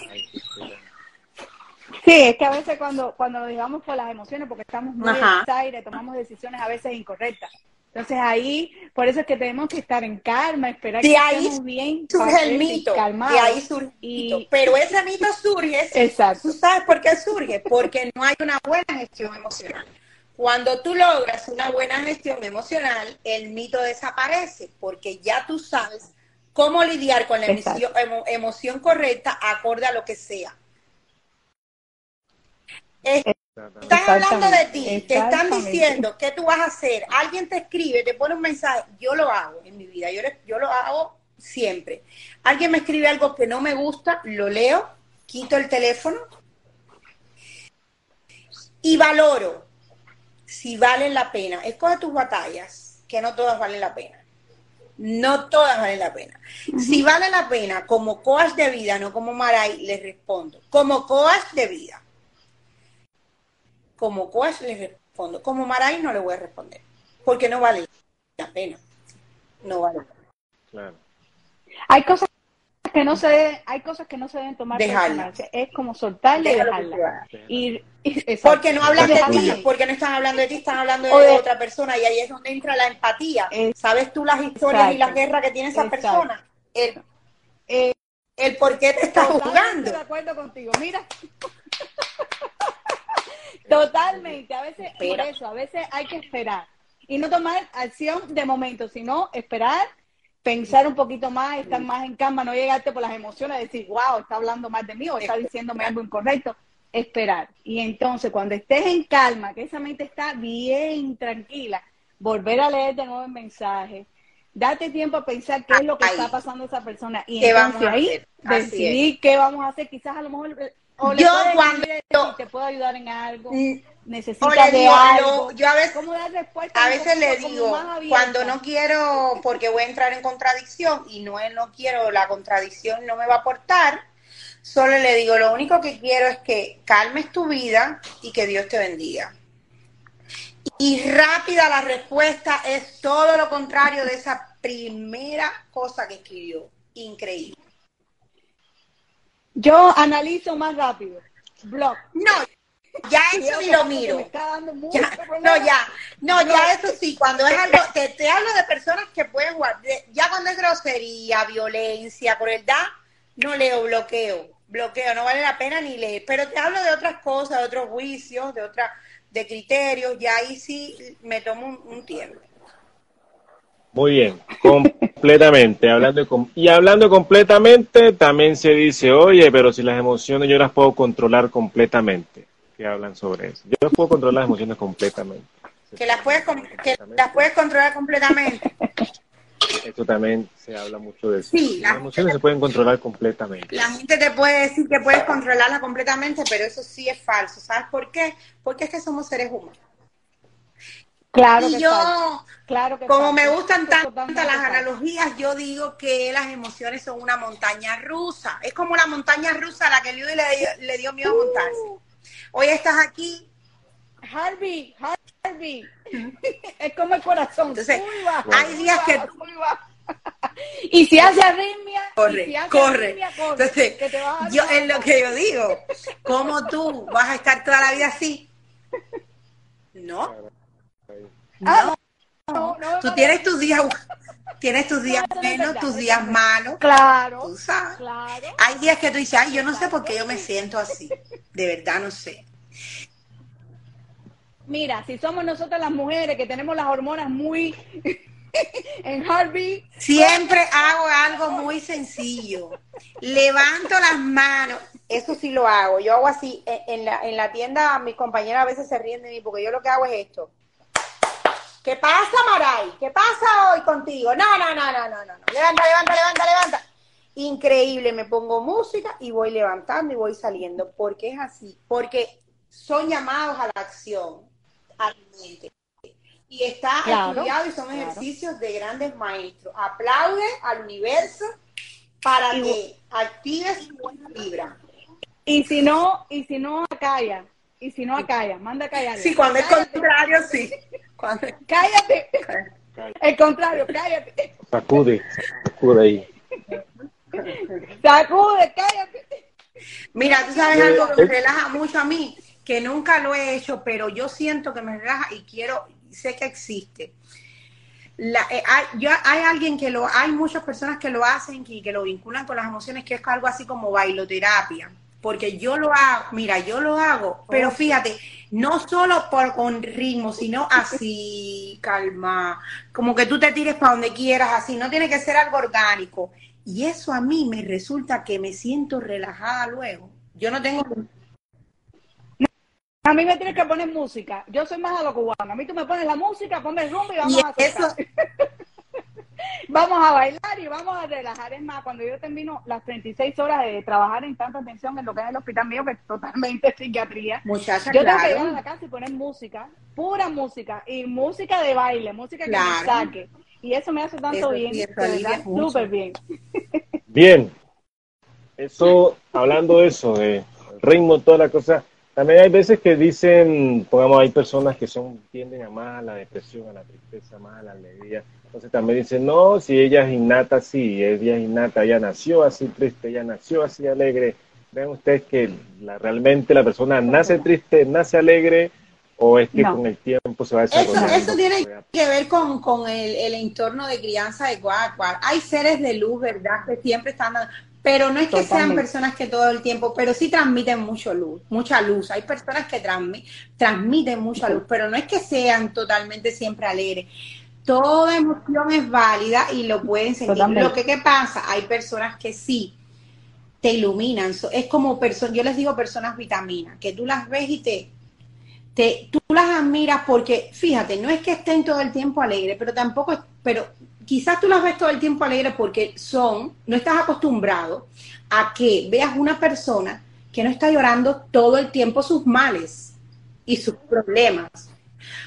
Sí, es que a veces cuando, cuando lo digamos por las emociones, porque estamos muy aire, tomamos decisiones a veces incorrectas. Entonces ahí, por eso es que tenemos que estar en calma, esperar que ahí estemos bien. Surge el mito. De ahí surge y... Pero ese mito surge. Exacto. ¿Tú sabes por qué surge? Porque no hay una buena gestión emocional. Cuando tú logras una buena gestión emocional, el mito desaparece porque ya tú sabes cómo lidiar con la emoción, correcta acorde a lo que sea. Están hablando de ti, te están diciendo qué tú vas a hacer. Alguien te escribe, te pone un mensaje. Yo lo hago en mi vida, yo, yo lo hago siempre. Alguien me escribe algo que no me gusta, lo leo, quito el teléfono y valoro si valen la pena. Escoge tus batallas, que no todas valen la pena. No todas valen la pena. Si vale la pena, como coach de vida, no como Maray, les respondo. Como coach de vida. Como coach les respondo. Como Maray no le voy a responder. Porque no vale la pena. No vale la pena. Claro. Hay cosas que no se hay cosas que no se deben tomar dejarla. es como soltarle y dejarla y, porque no hablan de ti porque no están hablando de ti están hablando de, otra persona y ahí es donde entra la empatía sabes tú las historias y las guerras que tiene esa persona el, eh, el por qué te está jugando de acuerdo contigo mira totalmente. A veces por eso a veces hay que esperar. Y no tomar acción de momento sino esperar pensar un poquito más, estar más en calma, no llegarte por las emociones, decir, wow, está hablando más de mí o está diciéndome algo incorrecto. Esperar. Y entonces, cuando estés en calma, que esa mente está bien tranquila, volver a leer de nuevo el mensaje, date tiempo a pensar qué es lo que está pasando a esa persona y entonces ahí decidir qué vamos a hacer. Quizás a lo mejor o yo cuando te puedo ayudar en algo. Mm, necesitas de algo. yo a veces, a veces le digo, cuando no quiero, porque voy a entrar en contradicción y no, no quiero, la contradicción no me va a aportar, solo le digo, lo único que quiero es que calmes tu vida y que Dios te bendiga. Y rápida la respuesta es todo lo contrario de esa primera cosa que escribió. Increíble. Yo analizo más rápido. Blog. No, ya eso ni lo miro. no, ya, no, ya eso sí, cuando es algo, te, te hablo de personas que pueden jugar, ya cuando es grosería, violencia, crueldad, no leo, bloqueo, bloqueo, no vale la pena ni leer, pero te hablo de otras cosas, de otros juicios, de otras, de criterios, ya ahí sí me tomo un, tiempo. Muy bien, completamente. hablando y hablando completamente, también se dice, oye, pero si las emociones yo las puedo controlar completamente. ¿Qué hablan sobre eso? Yo puedo controlar las emociones completamente. Que las puedes, que las puedes controlar completamente. Esto también se habla mucho de eso. Sí, las emociones se pueden controlar completamente. La gente te puede decir que puedes controlarlas completamente, pero eso sí es falso. ¿Sabes por qué? Porque es que somos seres humanos. Claro y yo, claro como me gustan tanto las analogías, yo digo que las emociones son una montaña rusa. Es como la montaña rusa a la que Luis le, le dio miedo a montarse. Hoy estás aquí. Harvey, Harvey. es como el corazón. Entonces, hay días que y si hace arritmia, corre, corre. Entonces, yo es lo que yo digo. ¿Cómo tú vas a estar toda la vida así? No. No. no, no tú tienes tus días tienes tus días buenos, tus días malos. Claro. Tú sabes. Hay días que tú dices, ay, yo no sé por qué yo me siento así. De verdad no sé. Mira, si somos nosotras las mujeres que tenemos las hormonas muy en Harvey. Siempre hago algo muy sencillo. Levanto las manos. Eso sí lo hago. Yo hago así. En la, en la tienda, mis compañeras a veces se ríen de mí porque yo lo que hago es esto. ¿Qué pasa, Maray? ¿Qué pasa hoy contigo? No, no, no, no, no, no. Levanta, levanta, levanta, levanta. Increíble, me pongo música y voy levantando y voy saliendo. porque es así? Porque son llamados a la acción, a mente. Y está estudiado y son ejercicios de grandes maestros. Aplaude al universo para que actives su buena vibra. Y si no, y si no acalla, y si no acalla, manda a callar. Sí, cuando es contrario, sí. Cállate. El contrario, cállate. Sacude, sacude ahí. Sacude, cállate. Mira, tú sabes algo que me relaja mucho a mí, que nunca lo he hecho, pero yo siento que me relaja y quiero, sé que existe. La, eh, hay, yo, hay alguien que lo, hay muchas personas que lo hacen y que lo vinculan con las emociones, que es algo así como bailoterapia porque yo lo hago, mira, yo lo hago, pero fíjate, no solo por con ritmo, sino así, calma, como que tú te tires para donde quieras, así, no tiene que ser algo orgánico. Y eso a mí me resulta que me siento relajada luego. Yo no tengo... A mí me tienes que poner música. Yo soy más a lo cubano. A mí tú me pones la música, ponme el rumbo y vamos a eso, vamos a bailar y vamos a relajar. Es más, cuando yo termino las 36 horas de trabajar en tanta atención en lo que es el hospital mío, que es totalmente psiquiatría, Muchacha, yo tengo que llegar a la casa y poner música, pura música, y música de baile, música que me saque. Y eso me hace tanto bien, súper bien. Bien. Eso, hablando de eso, de ritmo, toda la cosa, también hay veces que dicen, pongamos, hay personas que son tienden a más a la depresión, a la tristeza, más a la alegría. Entonces también dicen, no, si ella es innata, sí, ella es innata, ella nació así triste, ella nació así alegre. Vean ustedes que la, realmente la persona nace triste, nace alegre, o es que con el tiempo se va desarrollando. Eso, eso tiene que ver con, con el, el, entorno de crianza de Guac. Hay seres de luz, ¿verdad? Que siempre están pero no es que sean personas que todo el tiempo, pero sí transmiten mucho luz, mucha luz. Hay personas que transmiten mucha luz, pero no es que sean totalmente siempre alegres. Toda emoción es válida y lo pueden sentir. Lo que ¿qué pasa, hay personas que sí te iluminan. Es como personas, yo les digo personas vitaminas, que tú las ves y te, te, tú las admiras porque, fíjate, no es que estén todo el tiempo alegres, pero tampoco, pero quizás tú las ves todo el tiempo alegre porque son, no estás acostumbrado a que veas una persona que no está llorando todo el tiempo sus males y sus problemas.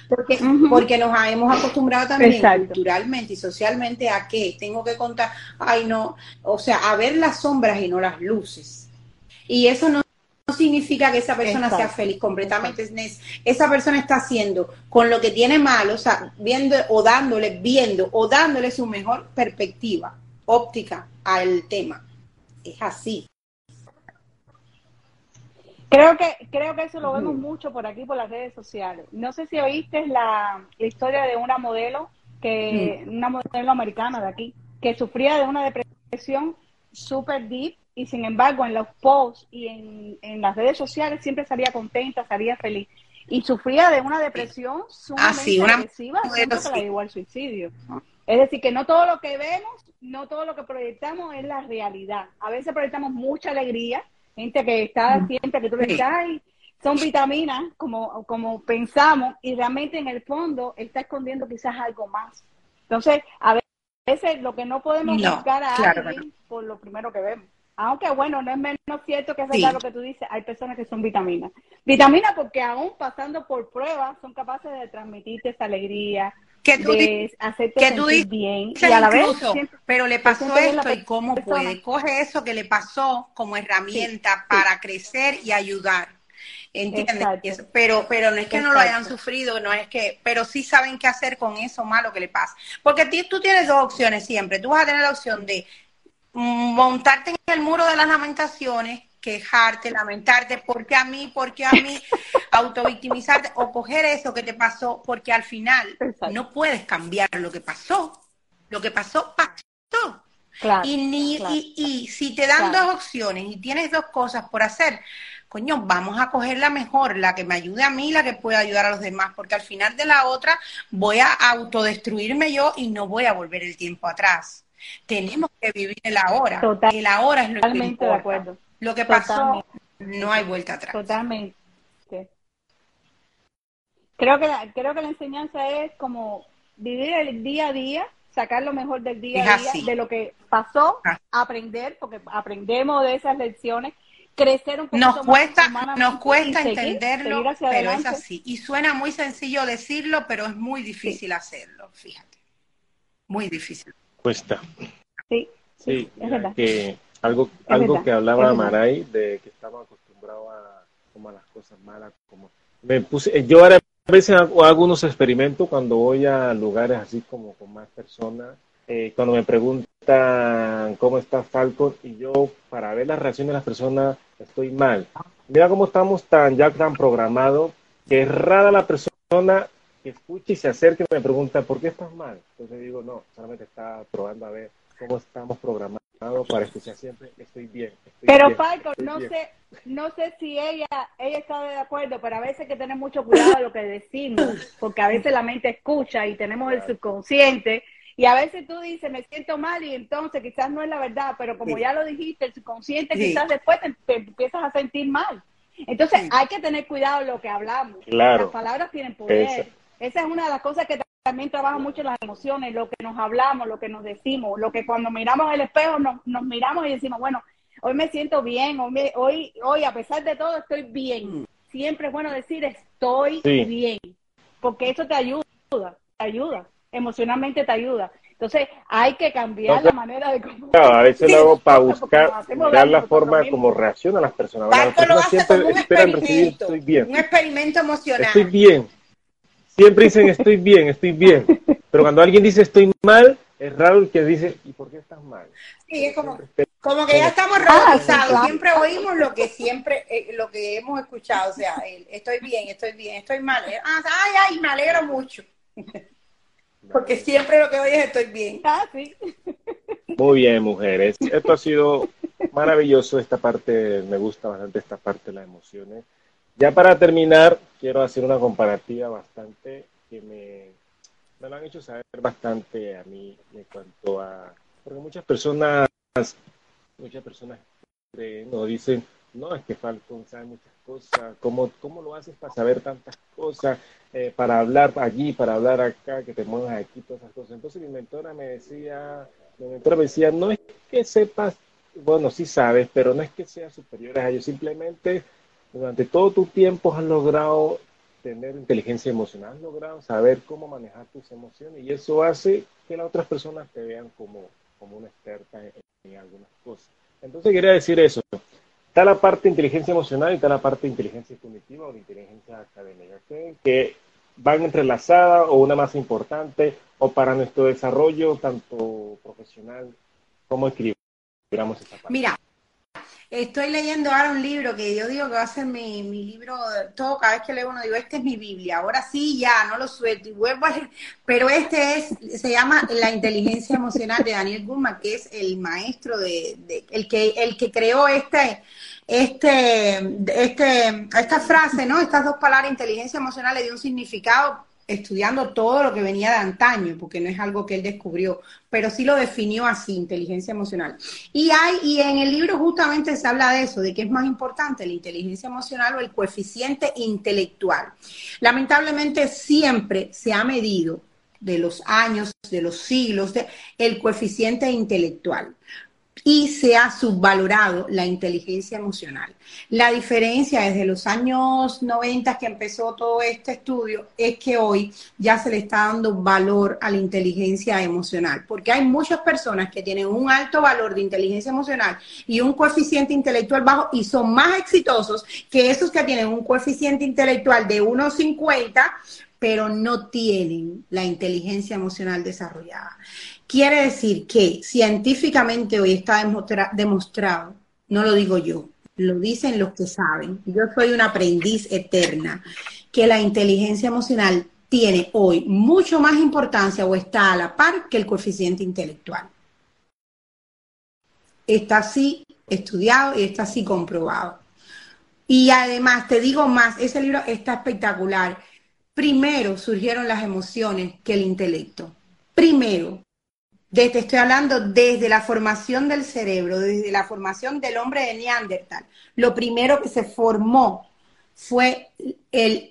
Porque, porque nos hemos acostumbrado también culturalmente y socialmente a que tengo que contar, ay no, o sea, a ver las sombras y no las luces. Y eso no no significa que esa persona sea feliz completamente. Esa persona está haciendo con lo que tiene mal, o sea, viendo o dándole, viendo o dándole su mejor perspectiva óptica al tema. Es así. Creo que, creo que eso lo vemos mucho por aquí, por las redes sociales. No sé si oíste la, historia de una modelo, que una modelo americana de aquí, que sufría de una depresión súper deep y sin embargo en los posts y en, en, las redes sociales siempre salía contenta, salía feliz. Y sufría de una depresión ah, sumamente una agresiva, que la llevó al suicidio. Es decir, que no todo lo que vemos, no todo lo que proyectamos es la realidad. A veces proyectamos mucha alegría, gente que está mm. siempre, que tú le dices, ay, son vitaminas, como, como pensamos, y realmente en el fondo está escondiendo quizás algo más. Entonces, a veces lo que no podemos buscar a alguien por lo primero que vemos. Aunque bueno, no es menos cierto que es verdad lo que tú dices, hay personas que son vitaminas. Vitaminas porque aún pasando por pruebas son capaces de transmitirte esa alegría, que tú, de hacerte que tú dices, bien. y a la vez pero le pasó esto y cómo puede coge eso que le pasó como herramienta para crecer y ayudar ¿Entiendes? Pero, pero no es que no lo hayan sufrido, no es que, pero sí saben qué hacer con eso malo que le pasa. Porque tú tienes dos opciones siempre. Tú vas a tener la opción de montarte en el muro de las lamentaciones, quejarte, lamentarte, porque a mí, porque a mí, autovictimizarte o coger eso que te pasó, porque al final no puedes cambiar lo que pasó. Lo que pasó, pasó. y, ni, y, y, si te dan dos opciones y tienes dos cosas por hacer, coño, vamos a coger la mejor, la que me ayude a mí, la que pueda ayudar a los demás, porque al final de la otra voy a autodestruirme yo y no voy a volver el tiempo atrás. Tenemos que vivir el ahora. El ahora es lo que importa. de acuerdo. Lo que pasó, no hay vuelta atrás. Totalmente. Creo que, la, creo que la enseñanza es como vivir el día a día, sacar lo mejor del día a día, de lo que pasó, ah. aprender, porque aprendemos de esas lecciones crecer un poco nos cuesta nos cuesta entenderlo pero es así. Y suena muy sencillo decirlo pero es muy difícil hacerlo fíjate. Muy difícil. Cuesta. Sí sí, es verdad. que algo algo que hablaba Maray de que estaba acostumbrado a como a las cosas malas como me puse yo ahora a veces hago algunos experimentos cuando voy a lugares así como con más personas eh, cuando me preguntan cómo está Falcon y yo para ver la reacción de las personas estoy mal. Mira cómo estamos tan ya tan programados que es rara la persona que escucha y se acerca y me pregunta ¿por qué estás mal? Entonces digo no, solamente está probando a ver cómo estamos programados para sea siempre estoy bien. pero Falcon, no sé, no sé si ella, ella está de acuerdo, pero a veces hay que tener mucho cuidado de lo que decimos, porque a veces la mente escucha y tenemos el subconsciente y a veces tú dices, me siento mal y entonces quizás no es la verdad, pero como ya lo dijiste, el subconsciente quizás después te, empiezas a sentir mal. Entonces hay que tener cuidado en lo que hablamos. Las palabras tienen poder. Esa. es una de las cosas que también trabaja mucho las emociones, lo que nos hablamos, lo que nos decimos, lo que cuando miramos el espejo nos, miramos y decimos, bueno, hoy me siento bien, hoy, hoy, hoy a pesar de todo estoy bien. Mm. Siempre es bueno decir estoy bien, porque eso te ayuda, te ayuda emocionalmente te ayuda. Entonces, hay que cambiar la manera de cómo... Claro, a veces lo hago para buscar, dar la forma de cómo reaccionan las personas. Las personas siempre esperan recibir estoy bien. Un experimento emocional. Estoy bien. Siempre dicen estoy bien, estoy bien. Pero cuando alguien dice estoy mal, es raro el que dice, ¿y por qué estás mal? Sí, es como, como que ya estamos ah, robotizados. Siempre oímos lo que siempre, eh, lo que hemos escuchado. O sea, estoy bien, estoy bien, estoy mal. Ah, ay, ay, me alegro mucho. Porque siempre lo que oye es estoy bien. Ah, Muy bien, mujeres. Esto ha sido maravilloso. Esta parte, me gusta bastante esta parte de las emociones. Ya para terminar, quiero hacer una comparativa bastante que me, me lo han hecho saber bastante a mí en cuanto a... Porque muchas personas, muchas personas creen o dicen, no, es que Falcon sabe muchas cosas, ¿cómo, lo haces para saber tantas cosas? Eh, para hablar allí, para hablar acá, que te muevas aquí, todas esas cosas. Entonces mi mentora me decía, mi mentora me decía, no es que sepas, bueno, sí sabes, pero no es que seas superior a ellos, simplemente durante todo tu tiempo has logrado tener inteligencia emocional, has logrado saber cómo manejar tus emociones y eso hace que las otras personas te vean como, como una experta en, algunas cosas. Entonces quería decir eso. Está la parte de inteligencia emocional y está la parte de inteligencia cognitiva o de inteligencia académica, que van entrelazadas o una más importante o para nuestro desarrollo tanto profesional como parte? Mira, Estoy leyendo ahora un libro que yo digo que va a ser mi, mi libro, todo cada vez que leo uno digo, este es mi Biblia, ahora sí, ya, no lo suelto y pero este es, se llama La inteligencia emocional de Daniel Goleman, que es el maestro de, de, el que, el que creó este, este, este, esta frase, ¿no? Estas dos palabras, inteligencia emocional, le dio un significado estudiando todo lo que venía de antaño, porque no es algo que él descubrió, pero sí lo definió así, inteligencia emocional. Y hay, y en el libro justamente se habla de eso, de qué es más importante, la inteligencia emocional o el coeficiente intelectual. Lamentablemente siempre se ha medido de los años, de los siglos, el coeficiente intelectual y se ha subvalorado la inteligencia emocional. La diferencia desde los años 90 que empezó todo este estudio es que hoy ya se le está dando valor a la inteligencia emocional, porque hay muchas personas que tienen un alto valor de inteligencia emocional y un coeficiente intelectual bajo y son más exitosos que esos que tienen un coeficiente intelectual de 1,50 pero no tienen la inteligencia emocional desarrollada. Quiere decir que científicamente hoy está demostrado, no lo digo yo, lo dicen los que saben, yo soy una aprendiz eterna, que la inteligencia emocional tiene hoy mucho más importancia o está a la par que el coeficiente intelectual. Está así estudiado y está así comprobado. Y además, te digo más, ese libro está espectacular. Primero surgieron las emociones que el intelecto. Primero, te estoy hablando desde la formación del cerebro, desde la formación del hombre de Neandertal. Lo primero que se formó fue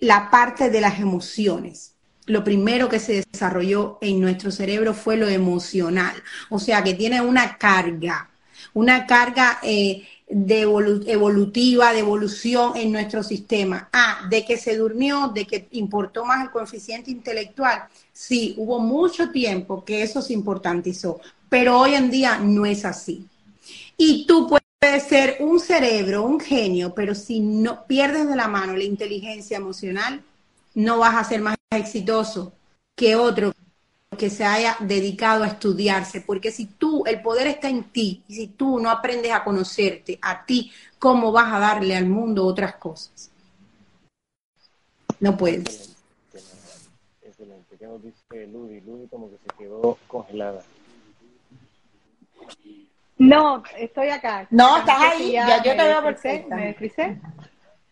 la parte de las emociones. Lo primero que se desarrolló en nuestro cerebro fue lo emocional. O sea, que tiene una carga, una carga eh, de evolutiva, de evolución en nuestro sistema. Ah, de que se durmió, de que importó más el coeficiente intelectual. Sí, hubo mucho tiempo que eso se importantizó, pero hoy en día no es así. Y tú puedes ser un cerebro, un genio, pero si no pierdes de la mano la inteligencia emocional, no vas a ser más exitoso que otro que se haya dedicado a estudiarse, porque si tú, el poder está en ti, y si tú no aprendes a conocerte a ti, ¿cómo vas a darle al mundo otras cosas? No puedes. Excelente. ¿Qué nos dice Ludi? Ludi como que se quedó congelada. No, estoy acá. No, estás ahí, ya, yo te veo perfecta. ¿Me?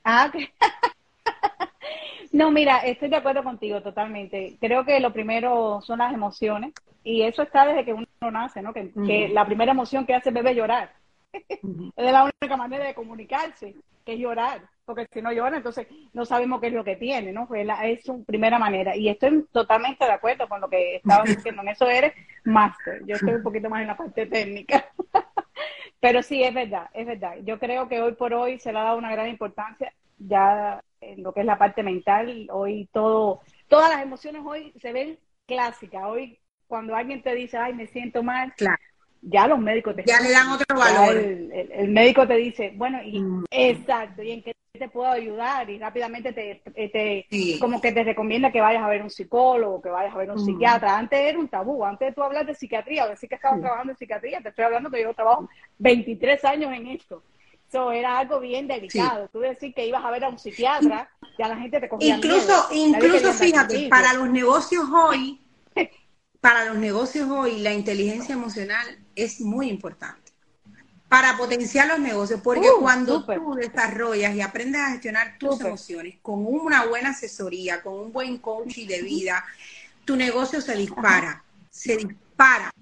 Ah, ok. No, mira, estoy de acuerdo contigo totalmente. Creo que lo primero son las emociones y eso está desde que uno nace, ¿no? Que, la primera emoción que hace el bebé es llorar. es la única manera de comunicarse, que es llorar, porque si no llora, entonces no sabemos qué es lo que tiene, ¿no? Pues es su primera manera. Y estoy totalmente de acuerdo con lo que estabas diciendo. En eso eres máster. Yo estoy un poquito más en la parte técnica. Pero sí, es verdad, es verdad. Yo creo que hoy por hoy se le ha dado una gran importancia. Ya en lo que es la parte mental, hoy todo, todas las emociones hoy se ven clásicas. Hoy cuando alguien te dice, ay, me siento mal, ya los médicos te ya le dan otro valor. El, médico te dice, bueno, y, mm. exacto, ¿y en qué te puedo ayudar? Y rápidamente te, te como que te recomienda que vayas a ver un psicólogo, que vayas a ver un mm. psiquiatra. Antes era un tabú, antes de tú hablar de psiquiatría, o decir que estabas trabajando en psiquiatría, te estoy hablando que yo trabajo 23 años en esto era algo bien delicado. Tú decir que ibas a ver a un psiquiatra, ya la gente te cogía Incluso, incluso fíjate, para los negocios hoy, para los negocios hoy, la inteligencia emocional es muy importante para potenciar los negocios, porque uh, cuando tú desarrollas y aprendes a gestionar tus emociones con una buena asesoría, con un buen coaching de vida, tu negocio se dispara, se dispara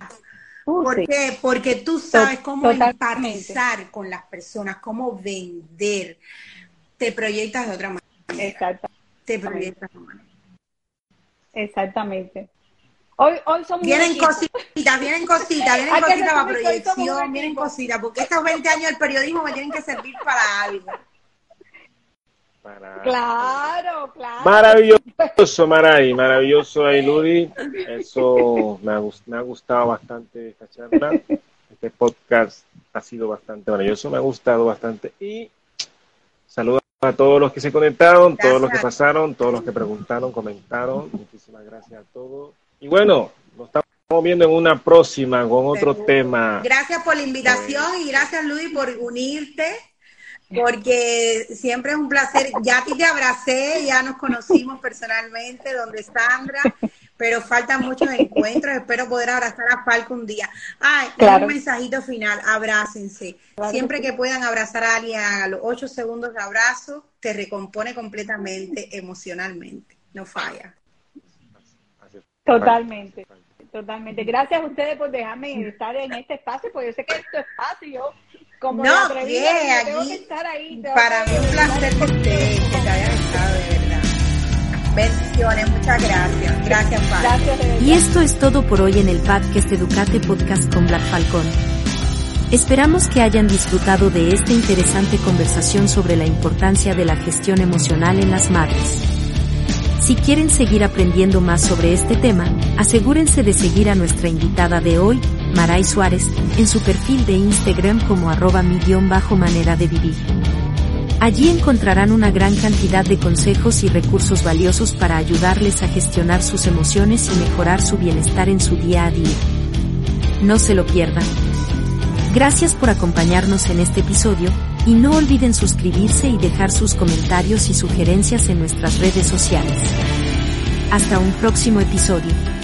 Uh, ¿Por qué? Porque tú sabes cómo empatizar con las personas, cómo vender. Te proyectas de otra manera. Exactamente. Te proyectas de otra manera. Exactamente. Hoy, hoy somos vienen cositas, vienen cositas, vienen cositas para proyección, vienen cositas, porque estos 20 años del periodismo me tienen que servir para algo. Claro, claro. Maravilloso, Maray, maravilloso ahí, Ludi. Eso me ha, me ha gustado bastante esta charla. Este podcast ha sido bastante maravilloso, me ha gustado bastante. Y saludos a todos los que se conectaron, todos los que pasaron, todos los que preguntaron, comentaron. Muchísimas gracias a todos. Y bueno, nos estamos viendo en una próxima con otro tema. Gracias por la invitación y gracias Luis por unirte, porque siempre es un placer. Ya a ti te abracé, ya nos conocimos personalmente, donde Sandra, pero faltan muchos encuentros. Espero poder abrazar a Falco un día. Ay, un mensajito final, abrácense. Siempre que puedan abrazar a alguien a los ocho segundos de abrazo, te recompone completamente emocionalmente. No falla. Totalmente. Totalmente. Gracias a ustedes por dejarme estar en este espacio, porque yo sé que esto es fácil. Yo, como no, atrevida, tengo que estar ahí. Para mí un placer que te, que te haya estado, de verdad. Bendiciones, muchas gracias. Gracias, Padre. Gracias, y esto es todo por hoy en el podcast Educate Podcast con Black Falcón. Esperamos que hayan disfrutado de esta interesante conversación sobre la importancia de la gestión emocional en las madres. Si quieren seguir aprendiendo más sobre este tema, asegúrense de seguir a nuestra invitada de hoy, Maray Suárez, en su perfil de Instagram como arroba mi-bajo manera de vivir. Allí encontrarán una gran cantidad de consejos y recursos valiosos para ayudarles a gestionar sus emociones y mejorar su bienestar en su día a día. No se lo pierdan. Gracias por acompañarnos en este episodio, y no olviden suscribirse y dejar sus comentarios y sugerencias en nuestras redes sociales. Hasta un próximo episodio.